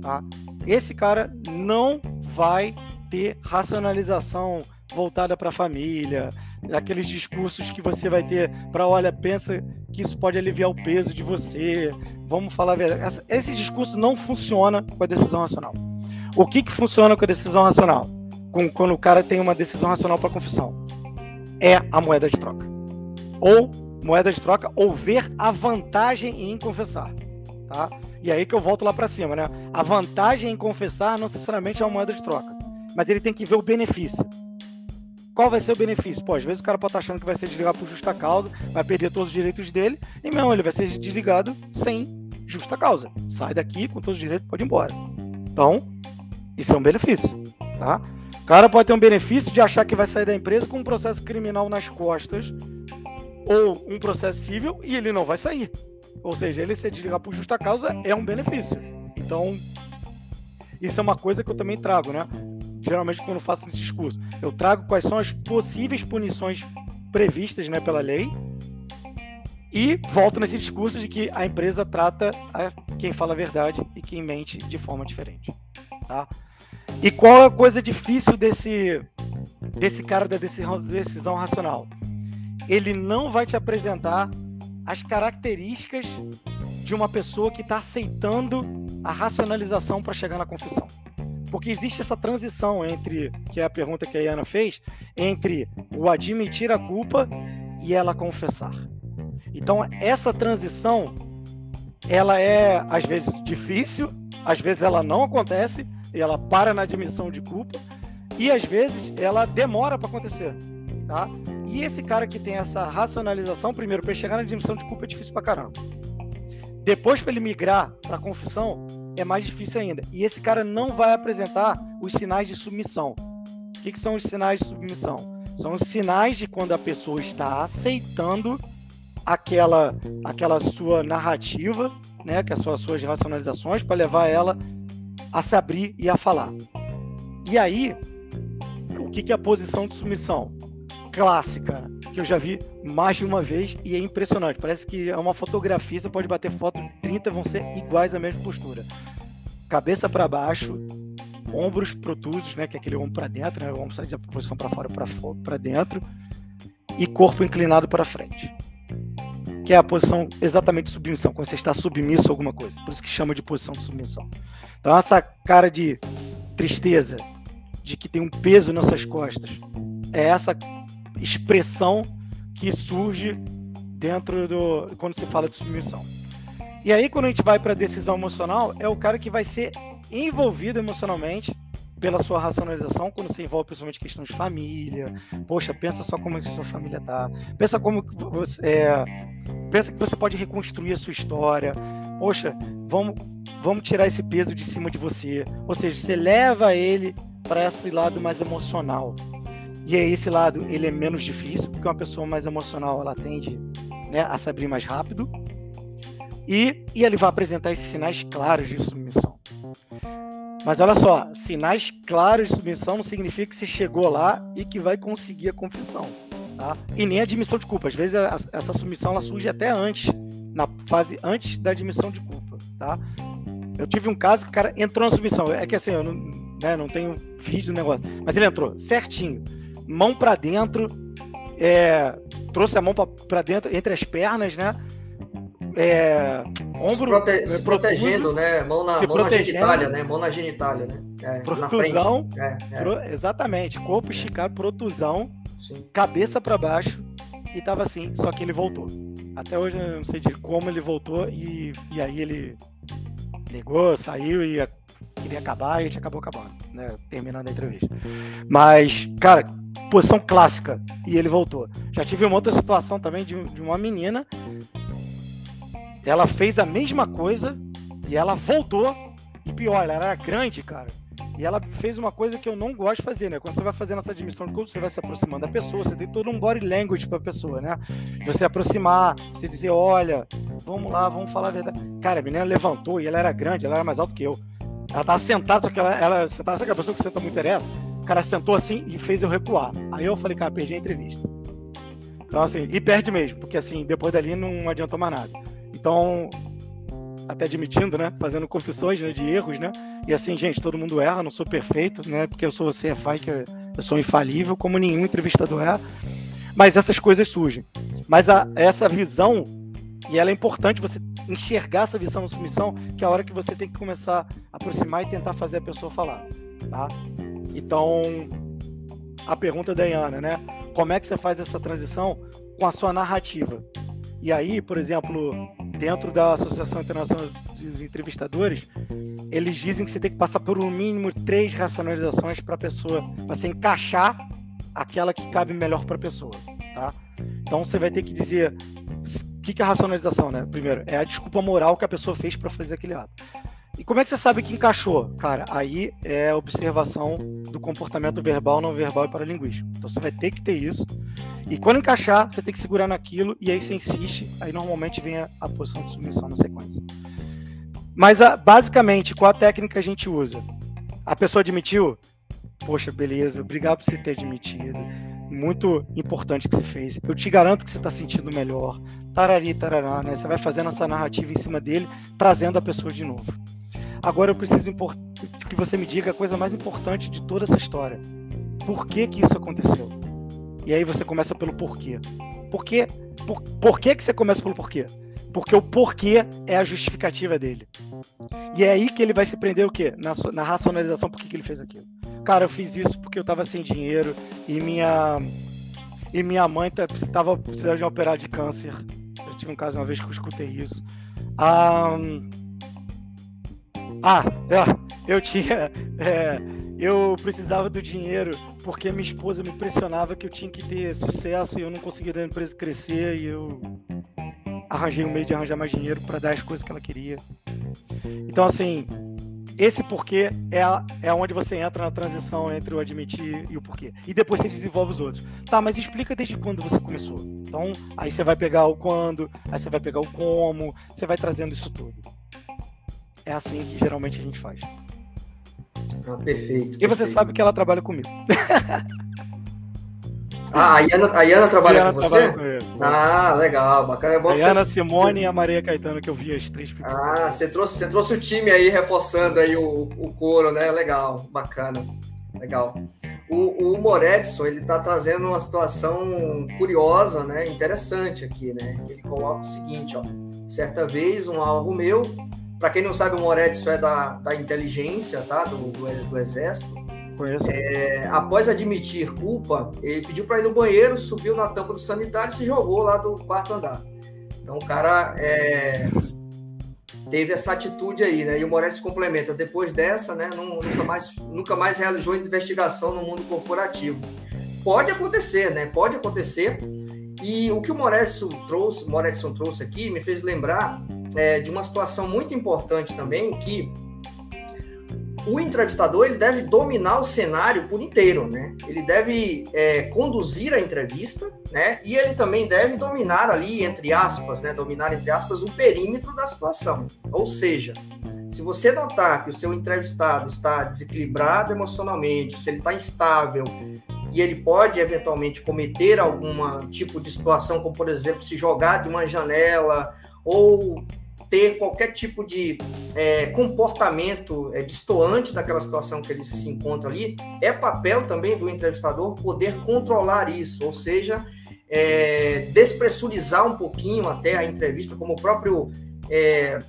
Tá? Esse cara não vai ter racionalização voltada para a família, aqueles discursos que você vai ter para, olha, pensa que isso pode aliviar o peso de você, vamos falar a verdade. Esse discurso não funciona com a decisão racional. O que, que funciona com a decisão racional? Com, quando o cara tem uma decisão racional para confissão? É a moeda de troca. Ou moeda de troca, ou ver a vantagem em confessar. Tá? E aí que eu volto lá para cima, né? A vantagem em confessar não necessariamente é uma moeda de troca, mas ele tem que ver o benefício. Qual vai ser o benefício? Pô, às vezes o cara pode estar achando que vai ser desligado por justa causa, vai perder todos os direitos dele, e não, ele vai ser desligado sem justa causa. Sai daqui com todos os direitos, pode ir embora. Então, isso é um benefício, tá? O cara pode ter um benefício de achar que vai sair da empresa com um processo criminal nas costas ou um processo civil e ele não vai sair. Ou seja, ele ser desligado por justa causa é um benefício. Então, isso é uma coisa que eu também trago, né? Geralmente quando faço esse discurso. Eu trago quais são as possíveis punições previstas né, pela lei e volto nesse discurso de que a empresa trata a quem fala a verdade e quem mente de forma diferente. Tá? E qual é a coisa difícil desse, desse cara da decisão, decisão racional? Ele não vai te apresentar as características de uma pessoa que está aceitando a racionalização para chegar na confissão. Porque existe essa transição entre, que é a pergunta que a Iana fez, entre o admitir a culpa e ela confessar. Então, essa transição, ela é, às vezes, difícil, às vezes ela não acontece, e ela para na admissão de culpa, e às vezes ela demora para acontecer. Tá? E esse cara que tem essa racionalização, primeiro, para chegar na admissão de culpa é difícil para caramba. Depois, para ele migrar para confissão, é mais difícil ainda. E esse cara não vai apresentar os sinais de submissão. O que, que são os sinais de submissão? São os sinais de quando a pessoa está aceitando aquela, aquela sua narrativa, né, que são as suas racionalizações, para levar ela a se abrir e a falar. E aí, o que, que é a posição de submissão? Clássica, que eu já vi mais de uma vez e é impressionante. Parece que é uma fotografia, você pode bater foto, 30 vão ser iguais à mesma postura. Cabeça para baixo, ombros protusos, né, que é aquele ombro para dentro, né, o ombro sai da posição para fora para dentro e corpo inclinado para frente. Que é a posição exatamente de submissão, quando você está submisso a alguma coisa. Por isso que chama de posição de submissão. Então essa cara de tristeza, de que tem um peso nas suas costas, é essa expressão que surge dentro do quando se fala de submissão. E aí quando a gente vai para a decisão emocional, é o cara que vai ser envolvido emocionalmente pela sua racionalização quando se envolve principalmente questões de família. Poxa, pensa só como a sua família tá. Pensa como você é, pensa que você pode reconstruir a sua história. Poxa, vamos, vamos tirar esse peso de cima de você. Ou seja, você leva ele para esse lado mais emocional. E aí esse lado ele é menos difícil, porque uma pessoa mais emocional ela tende né, a se abrir mais rápido. E, e ele vai apresentar esses sinais claros de submissão. Mas olha só, sinais claros de submissão não significa que você chegou lá e que vai conseguir a confissão. Tá? E nem admissão de culpa. Às vezes a, essa submissão ela surge até antes, na fase antes da admissão de culpa. Tá? Eu tive um caso que o cara entrou na submissão. É que assim, eu não, né, não tenho vídeo do negócio. Mas ele entrou certinho. Mão para dentro, é, trouxe a mão para dentro, entre as pernas, né? é, ombro prote é, se protegendo, né? Mão na, mão na genitália, né? Mão na genitália, né? É, protusão, é, é, pro, exatamente, corpo esticado, protusão, Sim. cabeça para baixo e tava assim, só que ele voltou. Até hoje eu não sei de como ele voltou e, e aí ele ligou, saiu e queria acabar e a gente acabou acabando, né? Terminando a entrevista. Mas, cara, posição clássica e ele voltou. Já tive uma outra situação também de, de uma menina ela fez a mesma coisa e ela voltou. E pior, ela era grande, cara. E ela fez uma coisa que eu não gosto de fazer, né? Quando você vai fazendo essa admissão de corpo, você vai se aproximando da pessoa, você tem todo um body language pra pessoa, né? Você aproximar, você dizer, olha, vamos lá, vamos falar a verdade. Cara, a menina levantou e ela era grande, ela era mais alta que eu. Ela tava sentada, só que ela, ela sentada, sabe aquela pessoa que senta muito ereta? O cara sentou assim e fez eu recuar. Aí eu falei, cara, perdi a entrevista. Então, assim, e perde mesmo, porque assim, depois dali não adiantou mais nada. Então, até admitindo, né? Fazendo confissões né, de erros, né? E assim, gente, todo mundo erra, não sou perfeito, né? Porque eu sou CFI, que eu sou infalível, como nenhum entrevistador é. Mas essas coisas surgem. Mas a, essa visão, e ela é importante você enxergar essa visão na submissão, que é a hora que você tem que começar a aproximar e tentar fazer a pessoa falar, tá? Então, a pergunta da Iana, né? Como é que você faz essa transição com a sua narrativa? E aí, por exemplo, dentro da Associação Internacional dos Entrevistadores, eles dizem que você tem que passar por um mínimo três racionalizações para a pessoa, para você encaixar aquela que cabe melhor para a pessoa, tá? Então você vai ter que dizer o que, que é racionalização, né? Primeiro, é a desculpa moral que a pessoa fez para fazer aquele ato. E como é que você sabe que encaixou? Cara, aí é observação do comportamento verbal, não verbal e paralinguístico. Então você vai ter que ter isso. E quando encaixar, você tem que segurar naquilo e aí você insiste, aí normalmente vem a, a posição de submissão na sequência. Mas a, basicamente, qual a técnica a gente usa? A pessoa admitiu? Poxa, beleza, obrigado por você ter admitido. Muito importante que você fez. Eu te garanto que você está sentindo melhor. Tarari, tarará, né? Você vai fazendo essa narrativa em cima dele, trazendo a pessoa de novo. Agora eu preciso que você me diga a coisa mais importante de toda essa história. Por que que isso aconteceu? E aí você começa pelo porquê. Por quê? Por, por que, que você começa pelo porquê? Porque o porquê é a justificativa dele. E é aí que ele vai se prender o quê? Na, na racionalização por que, que ele fez aquilo. Cara, eu fiz isso porque eu tava sem dinheiro e minha e minha mãe estava precisando de operar de câncer. Eu tive um caso uma vez que eu escutei isso. Um... Ah, é, eu tinha. É, eu precisava do dinheiro porque minha esposa me pressionava que eu tinha que ter sucesso e eu não conseguia da empresa crescer e eu arranjei um meio de arranjar mais dinheiro para dar as coisas que ela queria. Então, assim, esse porquê é, é onde você entra na transição entre o admitir e o porquê. E depois você desenvolve os outros. Tá, mas explica desde quando você começou. Então, aí você vai pegar o quando, aí você vai pegar o como, você vai trazendo isso tudo. É assim que geralmente a gente faz. Ah, perfeito. E você sabe que ela trabalha comigo. Ah, a Iana, a Iana trabalha Iana com você? Com ah, legal, bacana. É bom a Iana, você... Simone e a Maria Caetano, que eu vi as três Ah, você trouxe, você trouxe o time aí, reforçando aí o, o coro, né? Legal, bacana. Legal. O, o Moredson, ele está trazendo uma situação curiosa, né? Interessante aqui, né? Ele coloca o seguinte, ó. Certa vez, um alvo meu para quem não sabe, o Moretz é da, da inteligência, tá? Do, do, do exército. Conheço. É, após admitir culpa, ele pediu para ir no banheiro, subiu na tampa do sanitário e se jogou lá do quarto andar. Então o cara é, teve essa atitude aí, né? E o Moretti complementa. Depois dessa, né? nunca, mais, nunca mais realizou investigação no mundo corporativo. Pode acontecer, né? Pode acontecer. E o que o Moretson trouxe, Moretson trouxe aqui me fez lembrar é, de uma situação muito importante também, que o entrevistador ele deve dominar o cenário por inteiro, né? Ele deve é, conduzir a entrevista, né? E ele também deve dominar ali, entre aspas, né? Dominar, entre aspas, o perímetro da situação. Ou seja, se você notar que o seu entrevistado está desequilibrado emocionalmente, se ele está instável e ele pode eventualmente cometer algum tipo de situação, como por exemplo se jogar de uma janela ou ter qualquer tipo de é, comportamento é, distoante daquela situação que ele se encontra ali, é papel também do entrevistador poder controlar isso, ou seja, é, despressurizar um pouquinho até a entrevista, como o próprio é,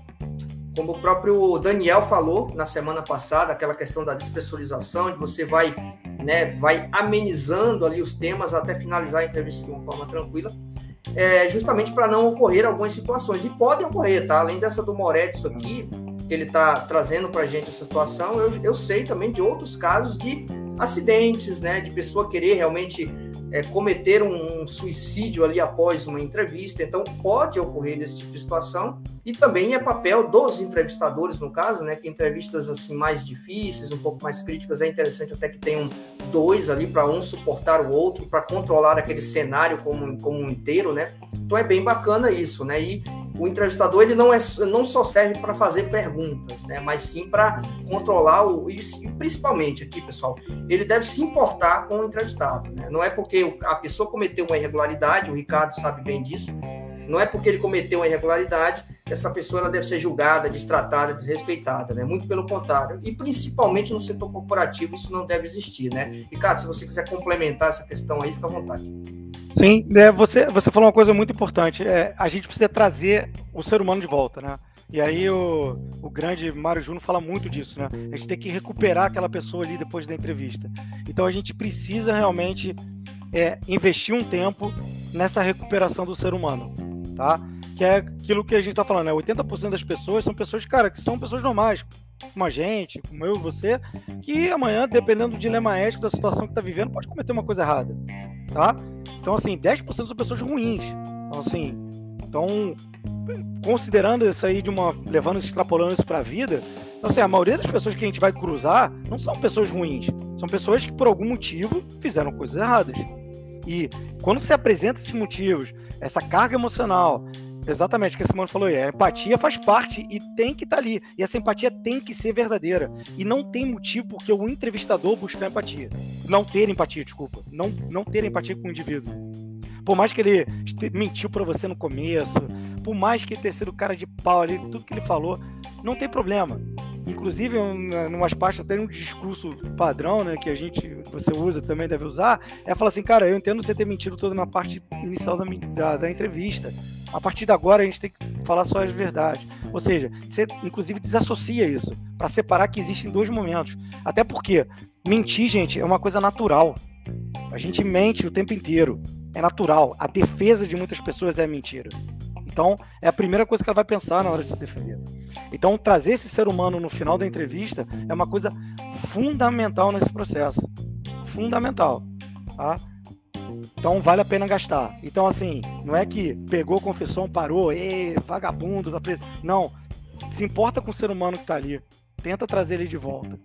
como o próprio Daniel falou na semana passada, aquela questão da despressurização, de você vai, né, vai amenizando ali os temas até finalizar a entrevista de uma forma tranquila é, justamente para não ocorrer algumas situações. E podem ocorrer, tá? Além dessa do Moretti aqui, que ele está trazendo para a gente essa situação, eu, eu sei também de outros casos de acidentes, né? De pessoa querer realmente é, cometer um suicídio ali após uma entrevista. Então, pode ocorrer desse tipo de situação. E também é papel dos entrevistadores, no caso, né? Que entrevistas assim mais difíceis, um pouco mais críticas, é interessante até que tenham dois ali para um suportar o outro, para controlar aquele cenário como, como um inteiro, né? Então é bem bacana isso, né? E o entrevistador ele não, é, não só serve para fazer perguntas, né, mas sim para controlar o e principalmente aqui, pessoal, ele deve se importar com o entrevistado. Né? Não é porque a pessoa cometeu uma irregularidade, o Ricardo sabe bem disso. Não é porque ele cometeu uma irregularidade essa pessoa ela deve ser julgada, destratada, desrespeitada, né? Muito pelo contrário. E principalmente no setor corporativo isso não deve existir, né? Ricardo, se você quiser complementar essa questão aí, fica à vontade. Sim, é, você, você falou uma coisa muito importante. É, a gente precisa trazer o ser humano de volta, né? E aí o, o grande Mário Júnior fala muito disso, né? A gente tem que recuperar aquela pessoa ali depois da entrevista. Então a gente precisa realmente é, investir um tempo nessa recuperação do ser humano, tá? Que é aquilo que a gente está falando, né? 80% das pessoas são pessoas, cara, que são pessoas normais, como a gente, como eu e você, que amanhã, dependendo do dilema ético da situação que está vivendo, pode cometer uma coisa errada, tá? Então, assim, 10% são pessoas ruins. Então, assim, então, considerando isso aí de uma. levando extrapolando isso para a vida, então, assim, a maioria das pessoas que a gente vai cruzar não são pessoas ruins. São pessoas que, por algum motivo, fizeram coisas erradas. E quando se apresenta esses motivos, essa carga emocional, Exatamente o que a Simone falou aí. A empatia faz parte e tem que estar tá ali. E essa empatia tem que ser verdadeira. E não tem motivo porque o entrevistador buscar empatia. Não ter empatia, desculpa. Não, não ter empatia com o indivíduo. Por mais que ele mentiu para você no começo, por mais que ele tenha sido cara de pau ali, tudo que ele falou, não tem problema. Inclusive, em umas partes tem um discurso padrão, né, que a gente, você usa, também deve usar, é falar assim, cara, eu entendo você ter mentido toda na parte inicial da, da, da entrevista. A partir de agora a gente tem que falar só as verdades. Ou seja, você inclusive desassocia isso para separar que existem dois momentos. Até porque mentir, gente, é uma coisa natural. A gente mente o tempo inteiro. É natural. A defesa de muitas pessoas é mentira. Então, é a primeira coisa que ela vai pensar na hora de se defender. Então, trazer esse ser humano no final da entrevista é uma coisa fundamental nesse processo. Fundamental. Tá? Então vale a pena gastar. Então, assim, não é que pegou confissão, parou, e vagabundo, tá preso. Não. Se importa com o ser humano que está ali. Tenta trazer ele de volta.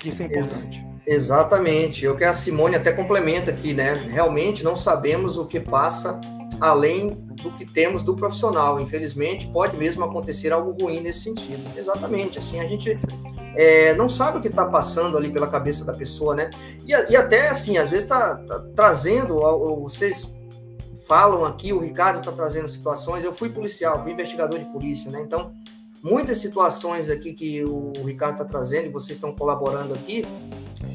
Que isso é importante. Exatamente. Eu que a Simone até complementa aqui, né? Realmente não sabemos o que passa além do que temos do profissional. Infelizmente, pode mesmo acontecer algo ruim nesse sentido. Exatamente. Assim, a gente é, não sabe o que está passando ali pela cabeça da pessoa, né? E, e até assim, às vezes está tá trazendo, vocês falam aqui, o Ricardo está trazendo situações. Eu fui policial, fui investigador de polícia, né? Então, muitas situações aqui que o Ricardo está trazendo e vocês estão colaborando aqui,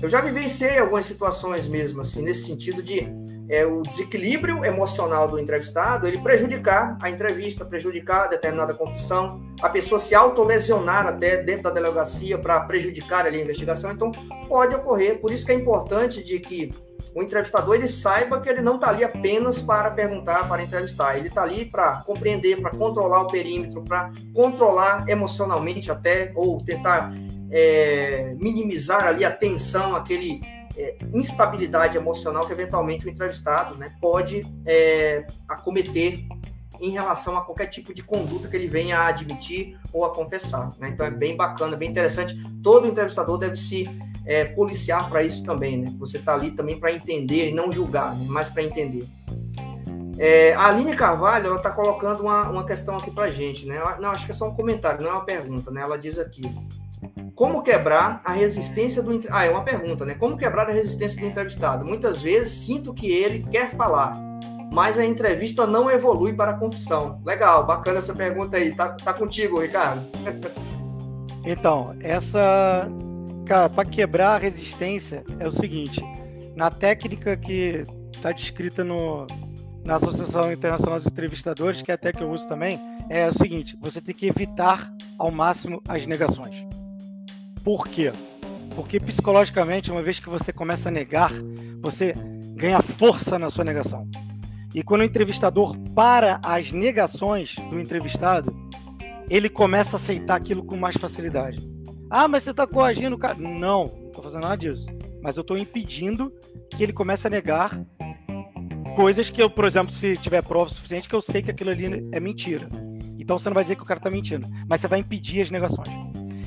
eu já vivenciei algumas situações mesmo, assim, nesse sentido de é, o desequilíbrio emocional do entrevistado, ele prejudicar a entrevista, prejudicar determinada confissão, a pessoa se autolesionar até dentro da delegacia para prejudicar ali a investigação, então pode ocorrer, por isso que é importante de que o entrevistador ele saiba que ele não está ali apenas para perguntar, para entrevistar, ele está ali para compreender, para controlar o perímetro, para controlar emocionalmente até, ou tentar é, minimizar ali a tensão, aquele é, instabilidade emocional que eventualmente o entrevistado né, pode é, acometer em relação a qualquer tipo de conduta que ele venha a admitir ou a confessar. Né? Então é bem bacana, bem interessante. Todo entrevistador deve se é, policiar para isso também. Né? Você está ali também para entender e não julgar, né? mas para entender. É, a Aline Carvalho ela está colocando uma, uma questão aqui para gente, né? Ela, não, acho que é só um comentário, não é uma pergunta, né? Ela diz aqui: como quebrar a resistência do ah é uma pergunta, né? Como quebrar a resistência do entrevistado? Muitas vezes sinto que ele quer falar, mas a entrevista não evolui para a confissão. Legal, bacana essa pergunta aí. Tá, tá contigo, Ricardo. então, essa cara para quebrar a resistência é o seguinte: na técnica que está descrita no na Associação Internacional de Entrevistadores, que é até que eu uso também, é o seguinte: você tem que evitar ao máximo as negações. Por quê? Porque psicologicamente, uma vez que você começa a negar, você ganha força na sua negação. E quando o entrevistador para as negações do entrevistado, ele começa a aceitar aquilo com mais facilidade. Ah, mas você está coagindo o cara. Não, não estou fazendo nada disso. Mas eu estou impedindo que ele comece a negar coisas que eu, por exemplo, se tiver prova suficiente, que eu sei que aquilo ali é mentira. Então você não vai dizer que o cara está mentindo, mas você vai impedir as negações.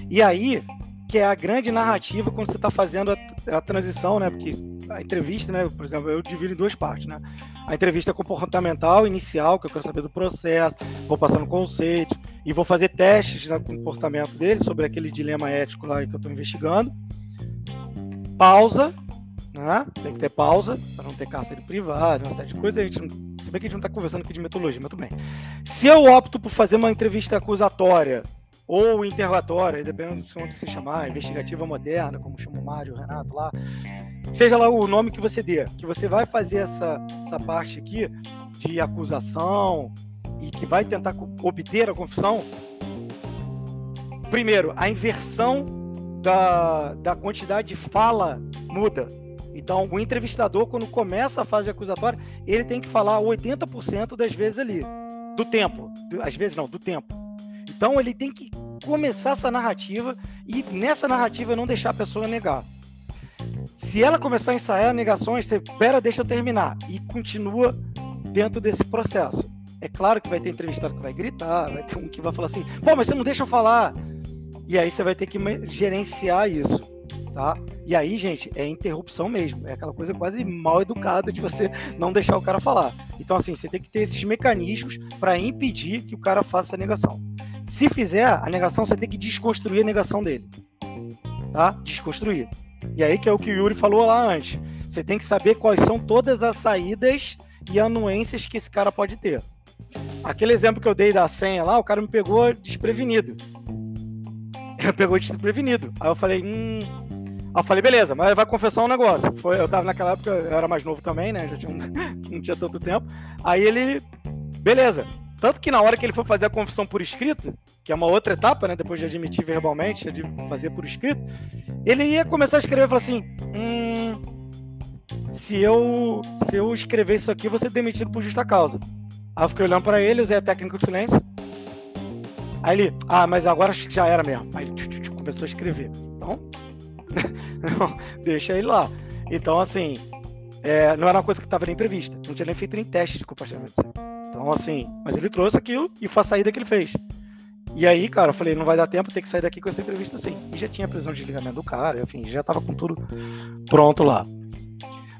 E aí que é a grande narrativa quando você está fazendo a, a, transição, né? Porque a entrevista, né? Por exemplo, eu divido em duas partes, né? A entrevista comportamental inicial, que eu quero saber do processo, vou passando conceito e vou fazer testes no comportamento dele sobre aquele dilema ético lá que eu estou investigando. Pausa, né? Tem que ter pausa para não ter cárcere privado, uma série de coisas. A gente não, se bem que a gente não está conversando aqui de metodologia, mas tudo bem. Se eu opto por fazer uma entrevista acusatória ou interrogatória, dependendo de onde você chamar, investigativa moderna, como chama o Mário, o Renato lá, seja lá o nome que você dê, que você vai fazer essa, essa parte aqui de acusação e que vai tentar obter a confissão, primeiro, a inversão da, da quantidade de fala muda. Então, o entrevistador, quando começa a fase acusatória, ele tem que falar 80% das vezes ali, do tempo. Às vezes não, do tempo. Então, ele tem que começar essa narrativa e nessa narrativa não deixar a pessoa negar. Se ela começar a ensaiar negações, você espera, deixa eu terminar e continua dentro desse processo. É claro que vai ter entrevistado que vai gritar, vai ter um que vai falar assim, pô, mas você não deixa eu falar. E aí você vai ter que gerenciar isso tá? E aí, gente, é interrupção mesmo. É aquela coisa quase mal educada de você não deixar o cara falar. Então, assim, você tem que ter esses mecanismos para impedir que o cara faça a negação. Se fizer a negação, você tem que desconstruir a negação dele. Tá? Desconstruir. E aí que é o que o Yuri falou lá antes. Você tem que saber quais são todas as saídas e anuências que esse cara pode ter. Aquele exemplo que eu dei da senha lá, o cara me pegou desprevenido. Ele pegou desprevenido. Aí eu falei, hum, Aí eu falei, beleza, mas vai confessar um negócio. Foi, eu tava naquela época, eu era mais novo também, né? Já tinha, não tinha tanto tempo. Aí ele, beleza. Tanto que na hora que ele foi fazer a confissão por escrito, que é uma outra etapa, né? Depois de admitir verbalmente, de fazer por escrito, ele ia começar a escrever e falar assim: hum, se eu, se eu escrever isso aqui, eu vou ser demitido por justa causa. Aí eu fiquei olhando para ele, usei a técnica do silêncio. Aí ele, ah, mas agora já era mesmo. Aí ele começou a escrever. Então, deixa ele lá. Então, assim, é, não era uma coisa que estava nem prevista. Não tinha nem feito nem teste de compartilhamento. Então, assim, mas ele trouxe aquilo e foi a saída que ele fez. E aí, cara, eu falei, não vai dar tempo, tem que sair daqui com essa entrevista assim. E já tinha prisão de desligamento do cara, enfim, já tava com tudo pronto lá.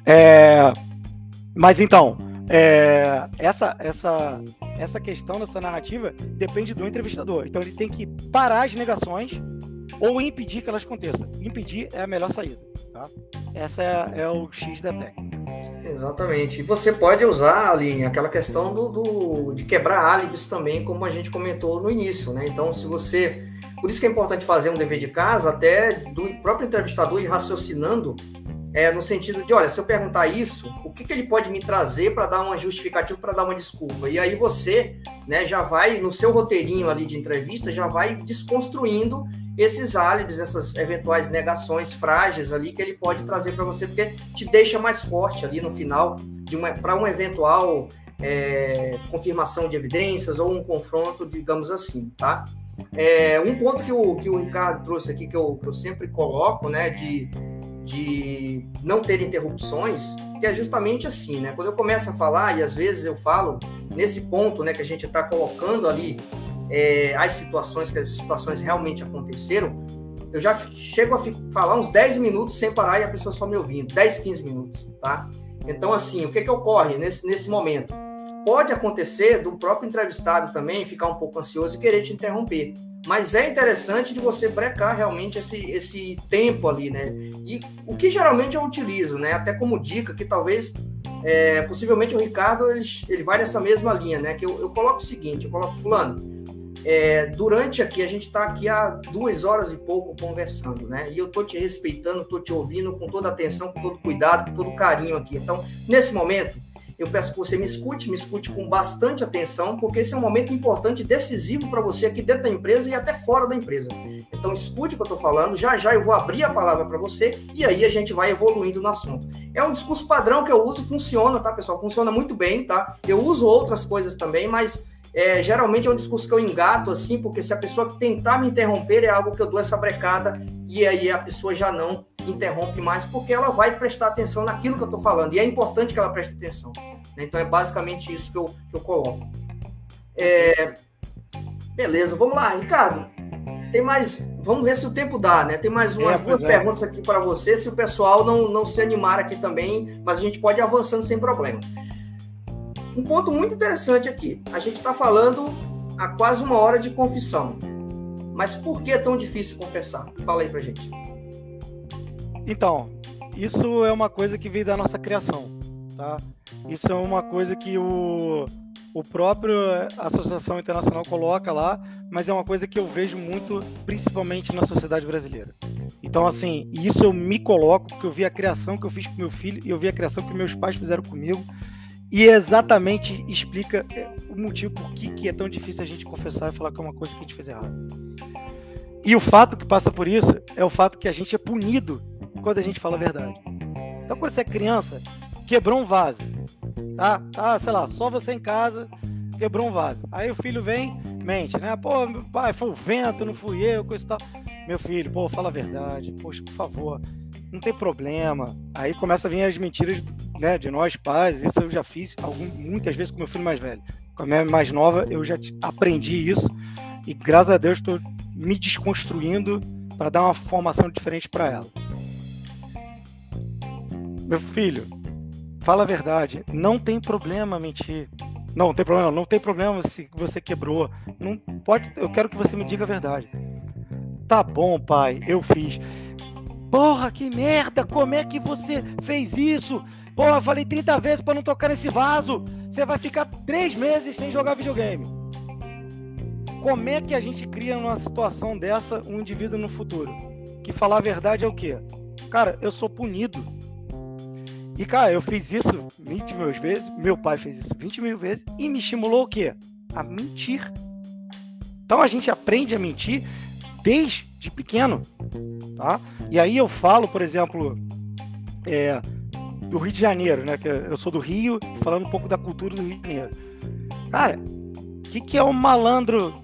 É, mas então, é, essa, essa, essa questão dessa narrativa depende do entrevistador. Então ele tem que parar as negações ou impedir que elas aconteçam. Impedir é a melhor saída. Tá? Essa é, é, o X da técnica. Exatamente. E você pode usar, Aline, aquela questão do, do, de quebrar álibis também, como a gente comentou no início. Né? Então, se você. Por isso que é importante fazer um dever de casa, até do próprio entrevistador ir raciocinando é, no sentido de, olha, se eu perguntar isso, o que, que ele pode me trazer para dar uma justificativa, para dar uma desculpa? E aí você né, já vai, no seu roteirinho ali de entrevista, já vai desconstruindo esses álibis, essas eventuais negações frágeis ali que ele pode trazer para você, porque te deixa mais forte ali no final para um eventual é, confirmação de evidências ou um confronto, digamos assim, tá? É, um ponto que o, que o Ricardo trouxe aqui, que eu, que eu sempre coloco, né, de de não ter interrupções, que é justamente assim, né? Quando eu começo a falar, e às vezes eu falo nesse ponto, né, que a gente está colocando ali é, as situações, que as situações realmente aconteceram, eu já chego a falar uns 10 minutos sem parar e a pessoa só me ouvindo, 10, 15 minutos, tá? Então, assim, o que que ocorre nesse, nesse momento? Pode acontecer do próprio entrevistado também ficar um pouco ansioso e querer te interromper. Mas é interessante de você brecar realmente esse, esse tempo ali, né? E o que geralmente eu utilizo, né? Até como dica, que talvez, é, possivelmente o Ricardo, ele, ele vai nessa mesma linha, né? Que eu, eu coloco o seguinte, eu coloco fulano, é, durante aqui, a gente está aqui há duas horas e pouco conversando, né? E eu estou te respeitando, estou te ouvindo com toda atenção, com todo cuidado, com todo carinho aqui. Então, nesse momento, eu peço que você me escute, me escute com bastante atenção, porque esse é um momento importante, decisivo para você aqui dentro da empresa e até fora da empresa. Então, escute o que eu estou falando, já já eu vou abrir a palavra para você e aí a gente vai evoluindo no assunto. É um discurso padrão que eu uso, funciona, tá, pessoal? Funciona muito bem, tá? Eu uso outras coisas também, mas é, geralmente é um discurso que eu engato assim, porque se a pessoa tentar me interromper, é algo que eu dou essa brecada e aí a pessoa já não interrompe mais, porque ela vai prestar atenção naquilo que eu estou falando, e é importante que ela preste atenção. Né? Então é basicamente isso que eu, que eu coloco. É... Beleza, vamos lá, Ricardo. Tem mais. Vamos ver se o tempo dá, né? Tem mais umas é, duas é. perguntas aqui para você, se o pessoal não, não se animar aqui também, mas a gente pode ir avançando sem problema. Um ponto muito interessante aqui. A gente está falando há quase uma hora de confissão. Mas por que é tão difícil confessar? Fala aí pra gente. Então, isso é uma coisa que veio da nossa criação, tá? Isso é uma coisa que o, o próprio Associação Internacional coloca lá, mas é uma coisa que eu vejo muito, principalmente na sociedade brasileira. Então, assim, isso eu me coloco porque eu vi a criação que eu fiz com meu filho e eu vi a criação que meus pais fizeram comigo e exatamente explica é, o motivo por que, que é tão difícil a gente confessar e falar que é uma coisa que a gente fez errado. E o fato que passa por isso é o fato que a gente é punido quando a gente fala a verdade. Então, quando você é criança, quebrou um vaso, tá? Tá, sei lá, só você em casa, quebrou um vaso. Aí o filho vem, mente, né? Pô, meu pai, foi o vento, não fui eu, coisa e tal. Meu filho, pô, fala a verdade, poxa, por favor, não tem problema. Aí começa a vir as mentiras né, de nós pais. Isso eu já fiz algum, muitas vezes com meu filho mais velho. Com a minha mais nova, eu já aprendi isso e graças a Deus estou me desconstruindo para dar uma formação diferente para ela. Meu filho, fala a verdade. Não tem problema mentir. Não, não tem problema. Não tem problema se você quebrou. Não pode. Eu quero que você me diga a verdade. Tá bom, pai. Eu fiz. Porra, que merda! Como é que você fez isso? Porra, falei 30 vezes para não tocar nesse vaso. Você vai ficar três meses sem jogar videogame. Como é que a gente cria numa situação dessa um indivíduo no futuro? Que falar a verdade é o quê? Cara, eu sou punido. E, cara, eu fiz isso 20 mil vezes, meu pai fez isso 20 mil vezes e me estimulou o quê? A mentir. Então a gente aprende a mentir desde pequeno. Tá? E aí eu falo, por exemplo, é, do Rio de Janeiro, né? Que eu sou do Rio, falando um pouco da cultura do Rio de Janeiro. Cara, o que, que é um malandro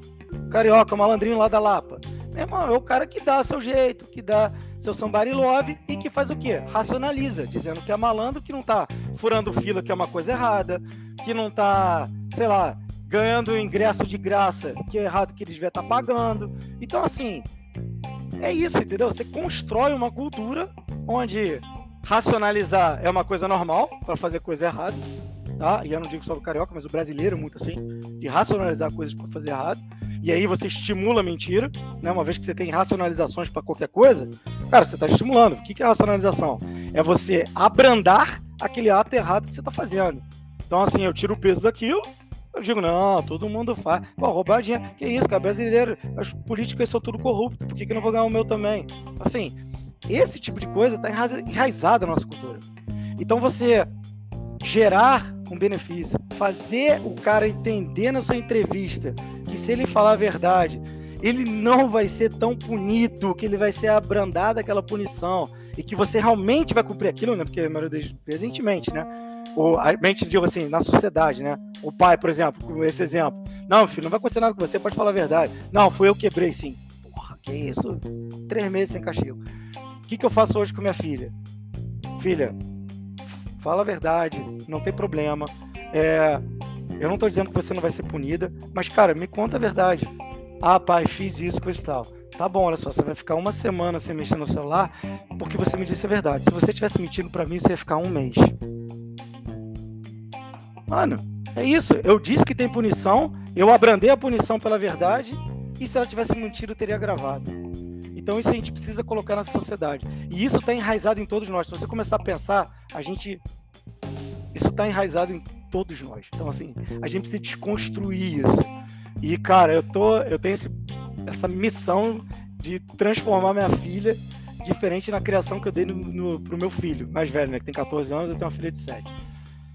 carioca, um malandrinho lá da Lapa? Meu irmão, é o cara que dá seu jeito, que dá seu somebody love e que faz o quê? Racionaliza, dizendo que é malandro, que não tá furando fila, que é uma coisa errada, que não tá, sei lá, ganhando ingresso de graça, que é errado que eles devia estar tá pagando. Então, assim, é isso, entendeu? Você constrói uma cultura onde racionalizar é uma coisa normal para fazer coisa errada, tá? E eu não digo só o carioca, mas o brasileiro é muito assim, de racionalizar coisas para fazer errado. E aí você estimula a mentira, né? Uma vez que você tem racionalizações para qualquer coisa, cara, você está estimulando. O que é racionalização? É você abrandar aquele ato errado que você está fazendo. Então, assim, eu tiro o peso daquilo, eu digo, não, todo mundo faz. Pô, roubar dinheiro. Que isso, cara, brasileiro, as políticas são tudo corrupto, por que, que eu não vou ganhar o meu também? Assim, esse tipo de coisa está enraizado na nossa cultura. Então você gerar um benefício, fazer o cara entender na sua entrevista que se ele falar a verdade, ele não vai ser tão punido, que ele vai ser abrandado aquela punição e que você realmente vai cumprir aquilo, né? Porque a maioria das vezes a mente, né? Ou a mente, digo assim, na sociedade, né? O pai, por exemplo, esse exemplo. Não, filho, não vai acontecer nada com você, pode falar a verdade. Não, foi eu que quebrei, sim. Porra, que isso? Três meses sem castigo. O que, que eu faço hoje com minha filha? Filha, fala a verdade, não tem problema. É, eu não estou dizendo que você não vai ser punida, mas, cara, me conta a verdade. Ah, pai, fiz isso, coisa e tal. Tá bom, olha só, você vai ficar uma semana sem mexer no celular porque você me disse a verdade. Se você tivesse mentindo para mim, você ia ficar um mês. Mano, é isso. Eu disse que tem punição, eu abrandei a punição pela verdade, e se ela tivesse mentido, teria gravado. Então isso a gente precisa colocar na sociedade. E isso está enraizado em todos nós. Se você começar a pensar, a gente. Isso está enraizado em todos nós. Então, assim, a gente precisa desconstruir isso. E, cara, eu, tô, eu tenho esse, essa missão de transformar minha filha diferente na criação que eu dei no, no, pro meu filho mais velho, né? Que tem 14 anos, eu tenho uma filha de 7.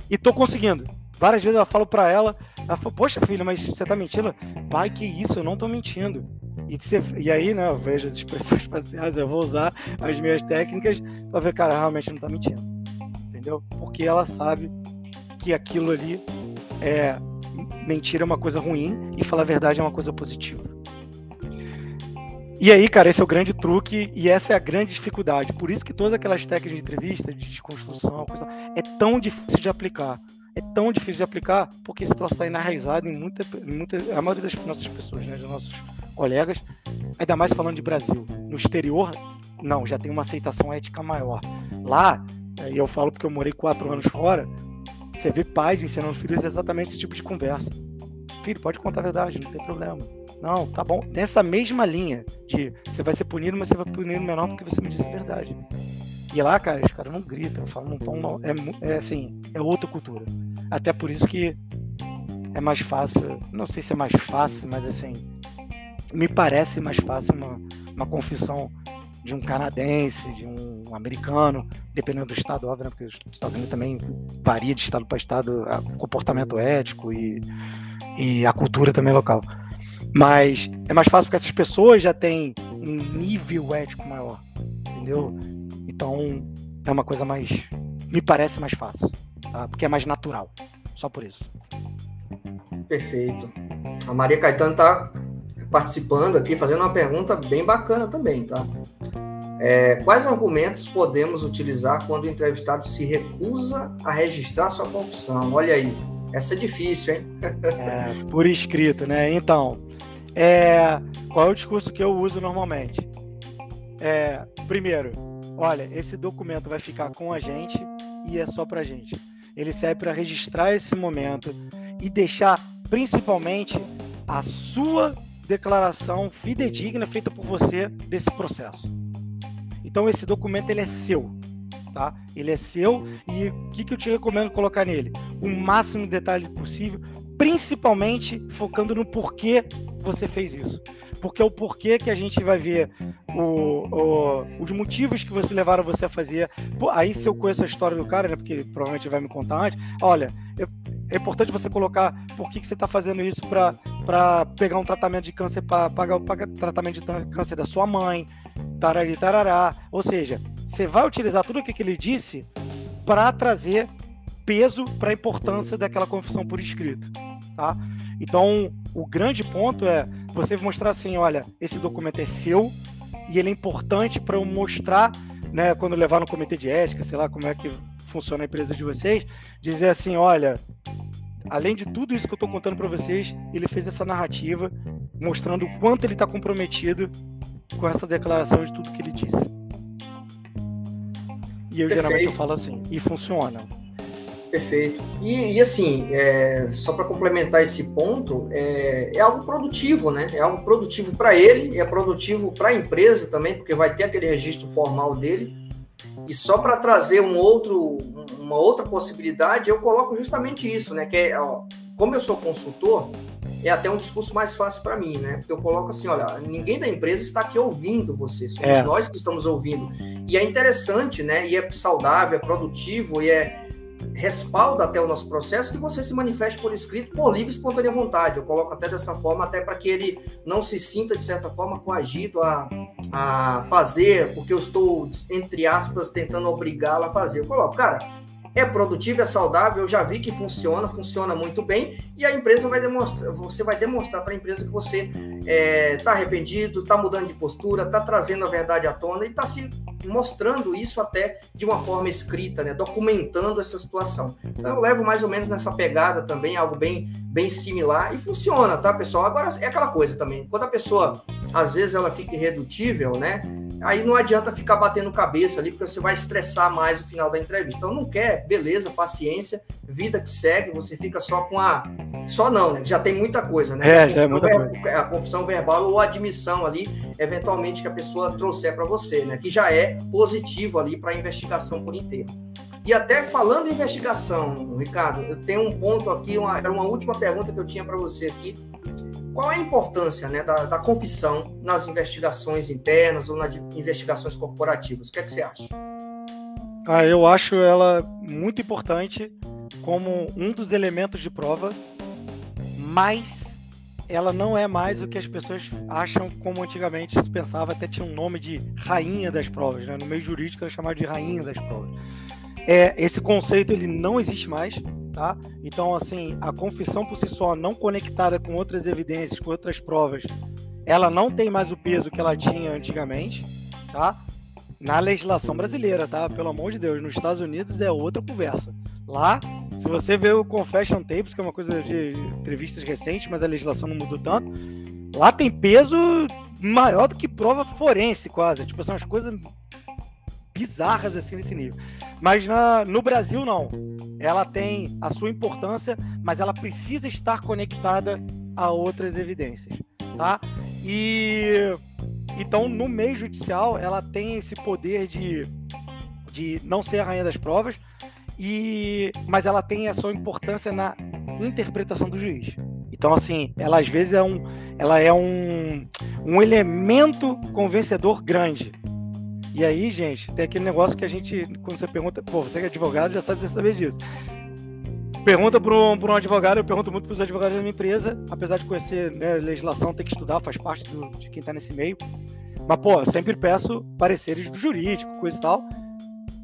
E tô conseguindo. Várias vezes eu falo para ela, ela fala, poxa filha, mas você tá mentindo? Pai, que isso, eu não tô mentindo. E, e aí, né, eu vejo as expressões faciais, eu vou usar as minhas técnicas para ver, cara, realmente não tá mentindo. Entendeu? Porque ela sabe que aquilo ali é mentira é uma coisa ruim e falar a verdade é uma coisa positiva. E aí, cara, esse é o grande truque e essa é a grande dificuldade. Por isso que todas aquelas técnicas de entrevista, de desconstrução, coisa, é tão difícil de aplicar é tão difícil de aplicar porque esse troço está enraizado em muita, em muita. A maioria das nossas pessoas, né, dos nossos colegas, ainda mais falando de Brasil. No exterior, não, já tem uma aceitação ética maior. Lá, e eu falo porque eu morei quatro anos fora, você vê pais ensinando filhos exatamente esse tipo de conversa. Filho, pode contar a verdade, não tem problema. Não, tá bom. Nessa mesma linha de você vai ser punido, mas você vai punir o menor porque você me disse a verdade. E lá, cara, os caras não gritam, falam, não. É, é assim, é outra cultura. Até por isso que é mais fácil. Não sei se é mais fácil, mas assim. Me parece mais fácil uma, uma confissão de um canadense, de um americano, dependendo do estado, óbvio, né? porque os Estados Unidos também varia de estado para estado o comportamento ético e, e a cultura também local. Mas é mais fácil porque essas pessoas já têm um nível ético maior, entendeu? Então é uma coisa mais. me parece mais fácil, tá? porque é mais natural. Só por isso. Perfeito. A Maria Caetano está participando aqui, fazendo uma pergunta bem bacana também, tá? É, quais argumentos podemos utilizar quando o entrevistado se recusa a registrar sua confissão? Olha aí, essa é difícil, hein? é, por escrito, né? Então, é, qual é o discurso que eu uso normalmente? É, primeiro, olha, esse documento vai ficar com a gente e é só para gente. Ele serve para registrar esse momento e deixar principalmente a sua declaração fidedigna feita por você desse processo. Então esse documento ele é seu, tá? Ele é seu e o que, que eu te recomendo colocar nele? O máximo de detalhe possível, principalmente focando no porquê você fez isso porque é o porquê que a gente vai ver o, o, os motivos que você levaram você a fazer. Aí se eu conheço a história do cara, né, porque provavelmente vai me contar antes, olha, é, é importante você colocar por que, que você está fazendo isso para pegar um tratamento de câncer, para pagar o tratamento de câncer da sua mãe, tarari, tarará. Ou seja, você vai utilizar tudo o que ele disse para trazer peso para a importância daquela confissão por escrito, tá? Então, o grande ponto é você mostrar assim, olha, esse documento é seu e ele é importante para eu mostrar, né, quando levar no comitê de ética, sei lá como é que funciona a empresa de vocês, dizer assim, olha, além de tudo isso que eu estou contando para vocês, ele fez essa narrativa mostrando o quanto ele está comprometido com essa declaração de tudo que ele disse. E eu Perfeito. geralmente eu falo assim, e funciona. Perfeito. E, e assim, é, só para complementar esse ponto, é, é, algo produtivo, né? É algo produtivo para ele, é produtivo para a empresa também, porque vai ter aquele registro formal dele. E só para trazer um outro, uma outra possibilidade, eu coloco justamente isso, né? Que é, ó, como eu sou consultor, é até um discurso mais fácil para mim, né? Porque eu coloco assim, olha, ninguém da empresa está aqui ouvindo você, somos é. nós que estamos ouvindo. E é interessante, né? E é saudável, é produtivo e é respalda até o nosso processo que você se manifeste por escrito por livre e espontânea vontade. Eu coloco até dessa forma, até para que ele não se sinta, de certa forma, coagido a, a fazer, porque eu estou, entre aspas, tentando obrigá-lo a fazer. Eu coloco, cara, é produtivo, é saudável, eu já vi que funciona, funciona muito bem, e a empresa vai demonstrar, você vai demonstrar para a empresa que você está é, tá arrependido, está mudando de postura, está trazendo a verdade à tona e está se mostrando isso até de uma forma escrita, né, documentando essa situação. Então eu levo mais ou menos nessa pegada também, algo bem, bem similar, e funciona, tá, pessoal? Agora é aquela coisa também, quando a pessoa, às vezes, ela fica irredutível, né? aí não adianta ficar batendo cabeça ali, porque você vai estressar mais o final da entrevista. Então, não quer, beleza, paciência, vida que segue, você fica só com a. Só não, né? Já tem muita coisa, né? É, já é muita ver... coisa. A confissão verbal ou a admissão ali, eventualmente, que a pessoa trouxer para você, né? Que já é positivo ali para a investigação por inteiro. E até falando em investigação, Ricardo, eu tenho um ponto aqui, uma, era uma última pergunta que eu tinha para você aqui qual é a importância né, da, da, confissão nas investigações internas ou nas investigações corporativas? O que, é que você acha? Ah, eu acho ela muito importante como um dos elementos de prova, mas ela não é mais o que as pessoas acham como antigamente se pensava, até tinha um nome de rainha das provas, né? no meio jurídico era chamado de rainha das provas. É, esse conceito ele não existe mais, tá? Então, assim, a confissão por si só, não conectada com outras evidências, com outras provas, ela não tem mais o peso que ela tinha antigamente, tá? Na legislação brasileira, tá? Pelo amor de Deus, nos Estados Unidos é outra conversa. Lá, se você vê o Confession Tapes, que é uma coisa de entrevistas recentes, mas a legislação não mudou tanto, lá tem peso maior do que prova forense, quase. Tipo, são as coisas bizarras assim nesse nível. Mas na, no Brasil, não. Ela tem a sua importância, mas ela precisa estar conectada a outras evidências. Tá? E então, no meio judicial, ela tem esse poder de, de não ser a rainha das provas, e mas ela tem a sua importância na interpretação do juiz. Então, assim, ela às vezes é um, ela é um, um elemento convencedor grande e aí, gente, tem aquele negócio que a gente, quando você pergunta, pô, você que é advogado já sabe saber disso. Pergunta para um, um advogado, eu pergunto muito para os advogados da minha empresa, apesar de conhecer né, legislação, tem que estudar, faz parte do, de quem está nesse meio. Mas, pô, sempre peço pareceres do jurídico, coisa e tal.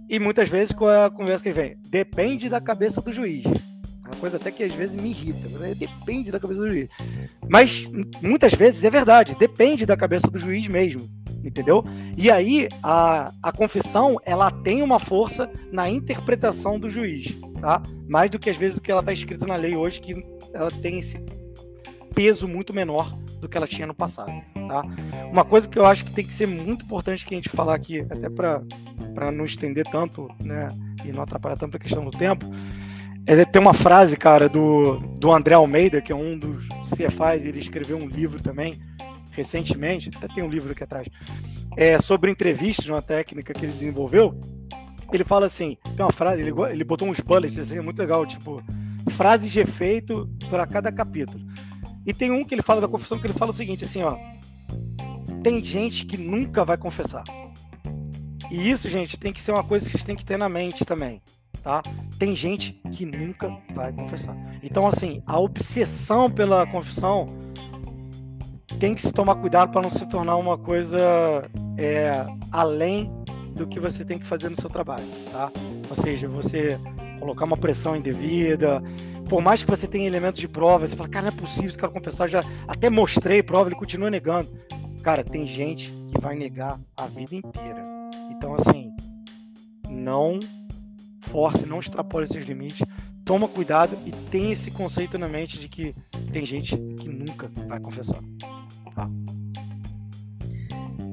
E muitas vezes com a conversa que vem, depende da cabeça do juiz. Uma coisa até que às vezes me irrita, depende da cabeça do juiz. Mas muitas vezes é verdade, depende da cabeça do juiz mesmo entendeu? E aí a, a confissão ela tem uma força na interpretação do juiz, tá? Mais do que às vezes o que ela está escrito na lei hoje, que ela tem esse peso muito menor do que ela tinha no passado, tá? Uma coisa que eu acho que tem que ser muito importante que a gente falar aqui, até para não estender tanto, né, e não atrapalhar tanto a questão do tempo, é ter uma frase, cara, do, do André Almeida, que é um dos CFAs, ele escreveu um livro também, recentemente, até tem um livro aqui atrás, é, sobre entrevistas, uma técnica que ele desenvolveu. Ele fala assim: tem uma frase, ele, ele botou uns bullets, assim, é muito legal, tipo, frases de efeito para cada capítulo. E tem um que ele fala da confissão que ele fala o seguinte: assim, ó, tem gente que nunca vai confessar. E isso, gente, tem que ser uma coisa que vocês têm que ter na mente também. Tá? Tem gente que nunca vai confessar. Então, assim, a obsessão pela confissão tem que se tomar cuidado para não se tornar uma coisa é, além do que você tem que fazer no seu trabalho, tá? Ou seja, você colocar uma pressão indevida, por mais que você tenha elementos de prova, você fala, cara, não é possível, esse cara confessar, já até mostrei prova, ele continua negando. Cara, tem gente que vai negar a vida inteira. Então, assim, não force, não extrapole esses limites, toma cuidado e tem esse conceito na mente de que tem gente que nunca vai confessar. Tá?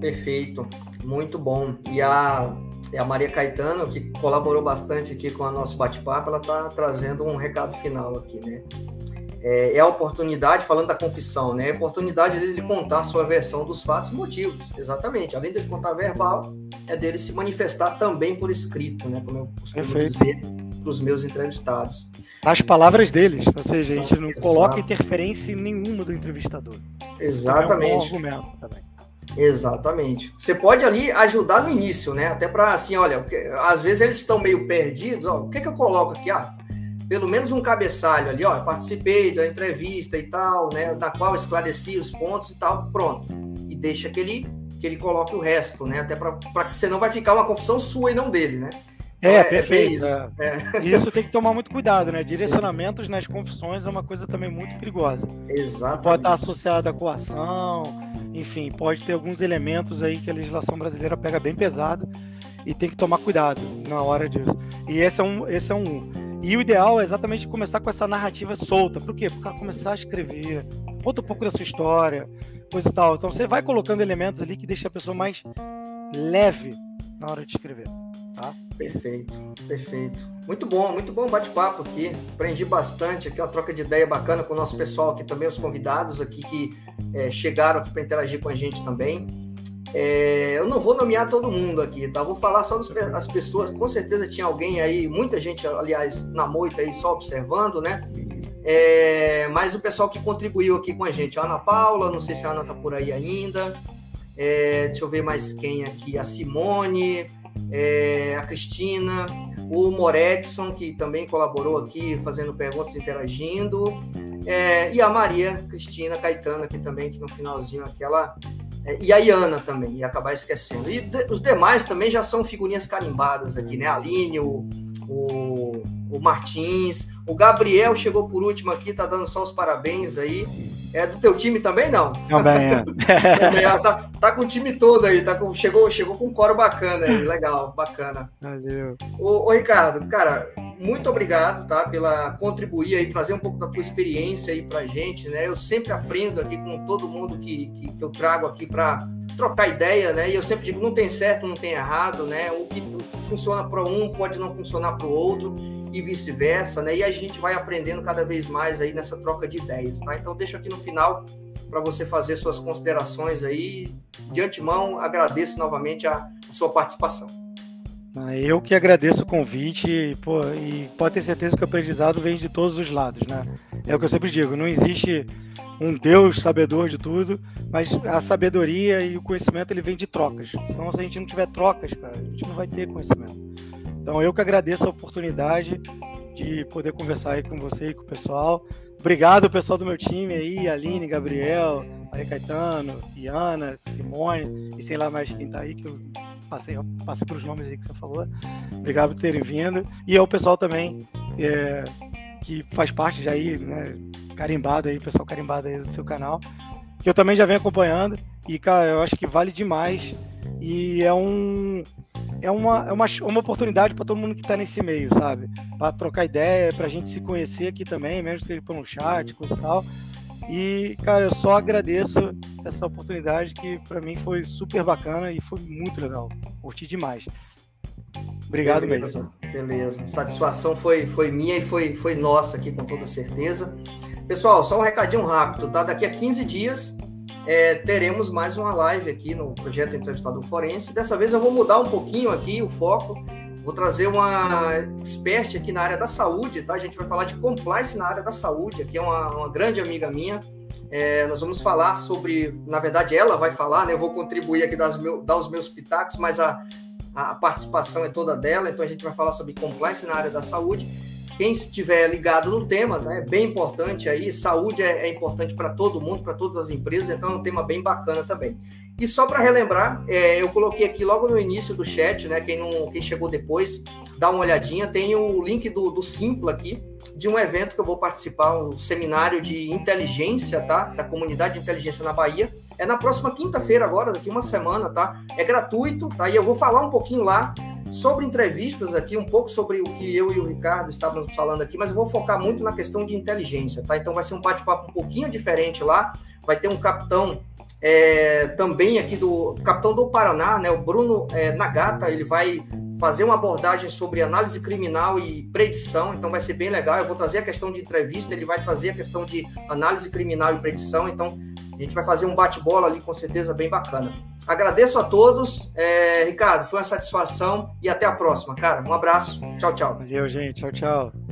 Perfeito, muito bom. E a, a Maria Caetano, que colaborou bastante aqui com o nosso bate-papo, ela está trazendo um recado final aqui, né? É, é, a oportunidade, falando da confissão, né? A oportunidade dele contar a sua versão dos fatos e motivos, exatamente. Além de contar verbal, é dele se manifestar também por escrito, né? Como eu costumo Perfeito. dizer para os meus entrevistados. As palavras deles, ou seja, a gente não Exato. coloca interferência nenhuma do entrevistador. Exatamente. É um Exatamente. Você pode ali ajudar no início, né? Até para assim, olha, às vezes eles estão meio perdidos. Ó, o que, que eu coloco aqui? Ah, pelo menos um cabeçalho ali, ó. Participei da entrevista e tal, né? Da qual esclareci os pontos e tal. Pronto. E deixa que ele, que ele coloque o resto, né? Até para que você não vai ficar uma confissão sua e não dele, né? É, é perfeito. isso. É. isso tem que tomar muito cuidado, né? Direcionamentos nas confissões é uma coisa também muito perigosa. Exato. Pode estar associado à coação, enfim, pode ter alguns elementos aí que a legislação brasileira pega bem pesado e tem que tomar cuidado na hora disso. E esse é um, esse é um. E o ideal é exatamente começar com essa narrativa solta. Por quê? Para o cara começar a escrever, conta um pouco da sua história, coisa e tal. Então você vai colocando elementos ali que deixa a pessoa mais leve na hora de escrever. Tá? Perfeito, perfeito. Muito bom, muito bom bate-papo aqui. Aprendi bastante aqui, uma troca de ideia bacana com o nosso pessoal aqui também, os convidados aqui que é, chegaram aqui para interagir com a gente também. É, eu não vou nomear todo mundo aqui, tá? Vou falar só das pessoas. Com certeza tinha alguém aí, muita gente, aliás, na moita aí só observando, né? É, mas o pessoal que contribuiu aqui com a gente, a Ana Paula, não sei se a Ana tá por aí ainda. É, deixa eu ver mais quem aqui, a Simone, é, a Cristina, o Moredson, que também colaborou aqui, fazendo perguntas, interagindo, é, e a Maria Cristina Caetano aqui também, que no finalzinho aquela. É, e a Iana também, ia acabar esquecendo. E de, os demais também já são figurinhas carimbadas aqui, né? A Aline, o, o, o Martins, o Gabriel chegou por último aqui, tá dando só os parabéns aí. É do teu time também, não? Também é. também, tá, tá com o time todo aí, tá com, chegou, chegou com um coro bacana aí, legal, bacana. Valeu. Ô, ô, Ricardo, cara, muito obrigado, tá, pela contribuir aí, trazer um pouco da tua experiência aí pra gente, né? Eu sempre aprendo aqui com todo mundo que, que, que eu trago aqui para trocar ideia, né? E eu sempre digo, não tem certo, não tem errado, né? O que funciona para um pode não funcionar para o outro e vice-versa, né? E a gente vai aprendendo cada vez mais aí nessa troca de ideias, tá? Então deixo aqui no final para você fazer suas considerações aí. De antemão, agradeço novamente a, sua participação. Ah, eu que agradeço o convite pô, e pode ter certeza que o aprendizado vem de todos os lados, né? É o que eu sempre digo, não existe um Deus sabedor de tudo, mas a sabedoria e o conhecimento ele vem de trocas. Então, se a gente não tiver trocas, cara, a gente não vai ter conhecimento. Então, eu que agradeço a oportunidade de poder conversar aí com você e com o pessoal. Obrigado, pessoal do meu time aí, Aline, Gabriel, Maria Caetano, Iana, Simone, e sei lá mais quem tá aí, que eu passei, passei pelos nomes aí que você falou. Obrigado por terem vindo. E ao pessoal também, é, que faz parte já aí, né, carimbado aí, pessoal carimbado aí do seu canal, que eu também já venho acompanhando. E, cara, eu acho que vale demais. E é um. É uma, é uma, uma oportunidade para todo mundo que está nesse meio, sabe? Para trocar ideia, para a gente se conhecer aqui também, mesmo que seja um chat, coisa e tal. E, cara, eu só agradeço essa oportunidade que para mim foi super bacana e foi muito legal. Curti demais. Obrigado beleza, mesmo. Beleza. Satisfação foi, foi minha e foi, foi nossa aqui, com toda certeza. Pessoal, só um recadinho rápido, tá? Daqui a 15 dias é, teremos mais uma live aqui no projeto Entrevistador Forense. Dessa vez eu vou mudar um pouquinho aqui o foco. Vou trazer uma expert aqui na área da saúde, tá? A gente vai falar de compliance na área da saúde, aqui é uma, uma grande amiga minha. É, nós vamos falar sobre, na verdade, ela vai falar, né? Eu vou contribuir aqui, dar, meu, dar os meus pitacos, mas a, a participação é toda dela, então a gente vai falar sobre compliance na área da saúde. Quem estiver ligado no tema, né, é bem importante aí, saúde é, é importante para todo mundo, para todas as empresas, então é um tema bem bacana também. E só para relembrar, é, eu coloquei aqui logo no início do chat, né? Quem, não, quem chegou depois, dá uma olhadinha. Tem o link do, do Simpla aqui, de um evento que eu vou participar, um seminário de inteligência, tá? Da comunidade de inteligência na Bahia. É na próxima quinta-feira, agora, daqui uma semana, tá? É gratuito, tá? E eu vou falar um pouquinho lá sobre entrevistas aqui, um pouco sobre o que eu e o Ricardo estávamos falando aqui, mas eu vou focar muito na questão de inteligência, tá? Então vai ser um bate-papo um pouquinho diferente lá. Vai ter um capitão é, também aqui do capitão do Paraná, né? O Bruno é, Nagata, ele vai fazer uma abordagem sobre análise criminal e predição, então vai ser bem legal. Eu vou trazer a questão de entrevista, ele vai trazer a questão de análise criminal e predição, então a gente vai fazer um bate-bola ali com certeza bem bacana. Agradeço a todos. É, Ricardo, foi uma satisfação e até a próxima, cara. Um abraço. Tchau, tchau. Valeu, gente. Tchau, tchau.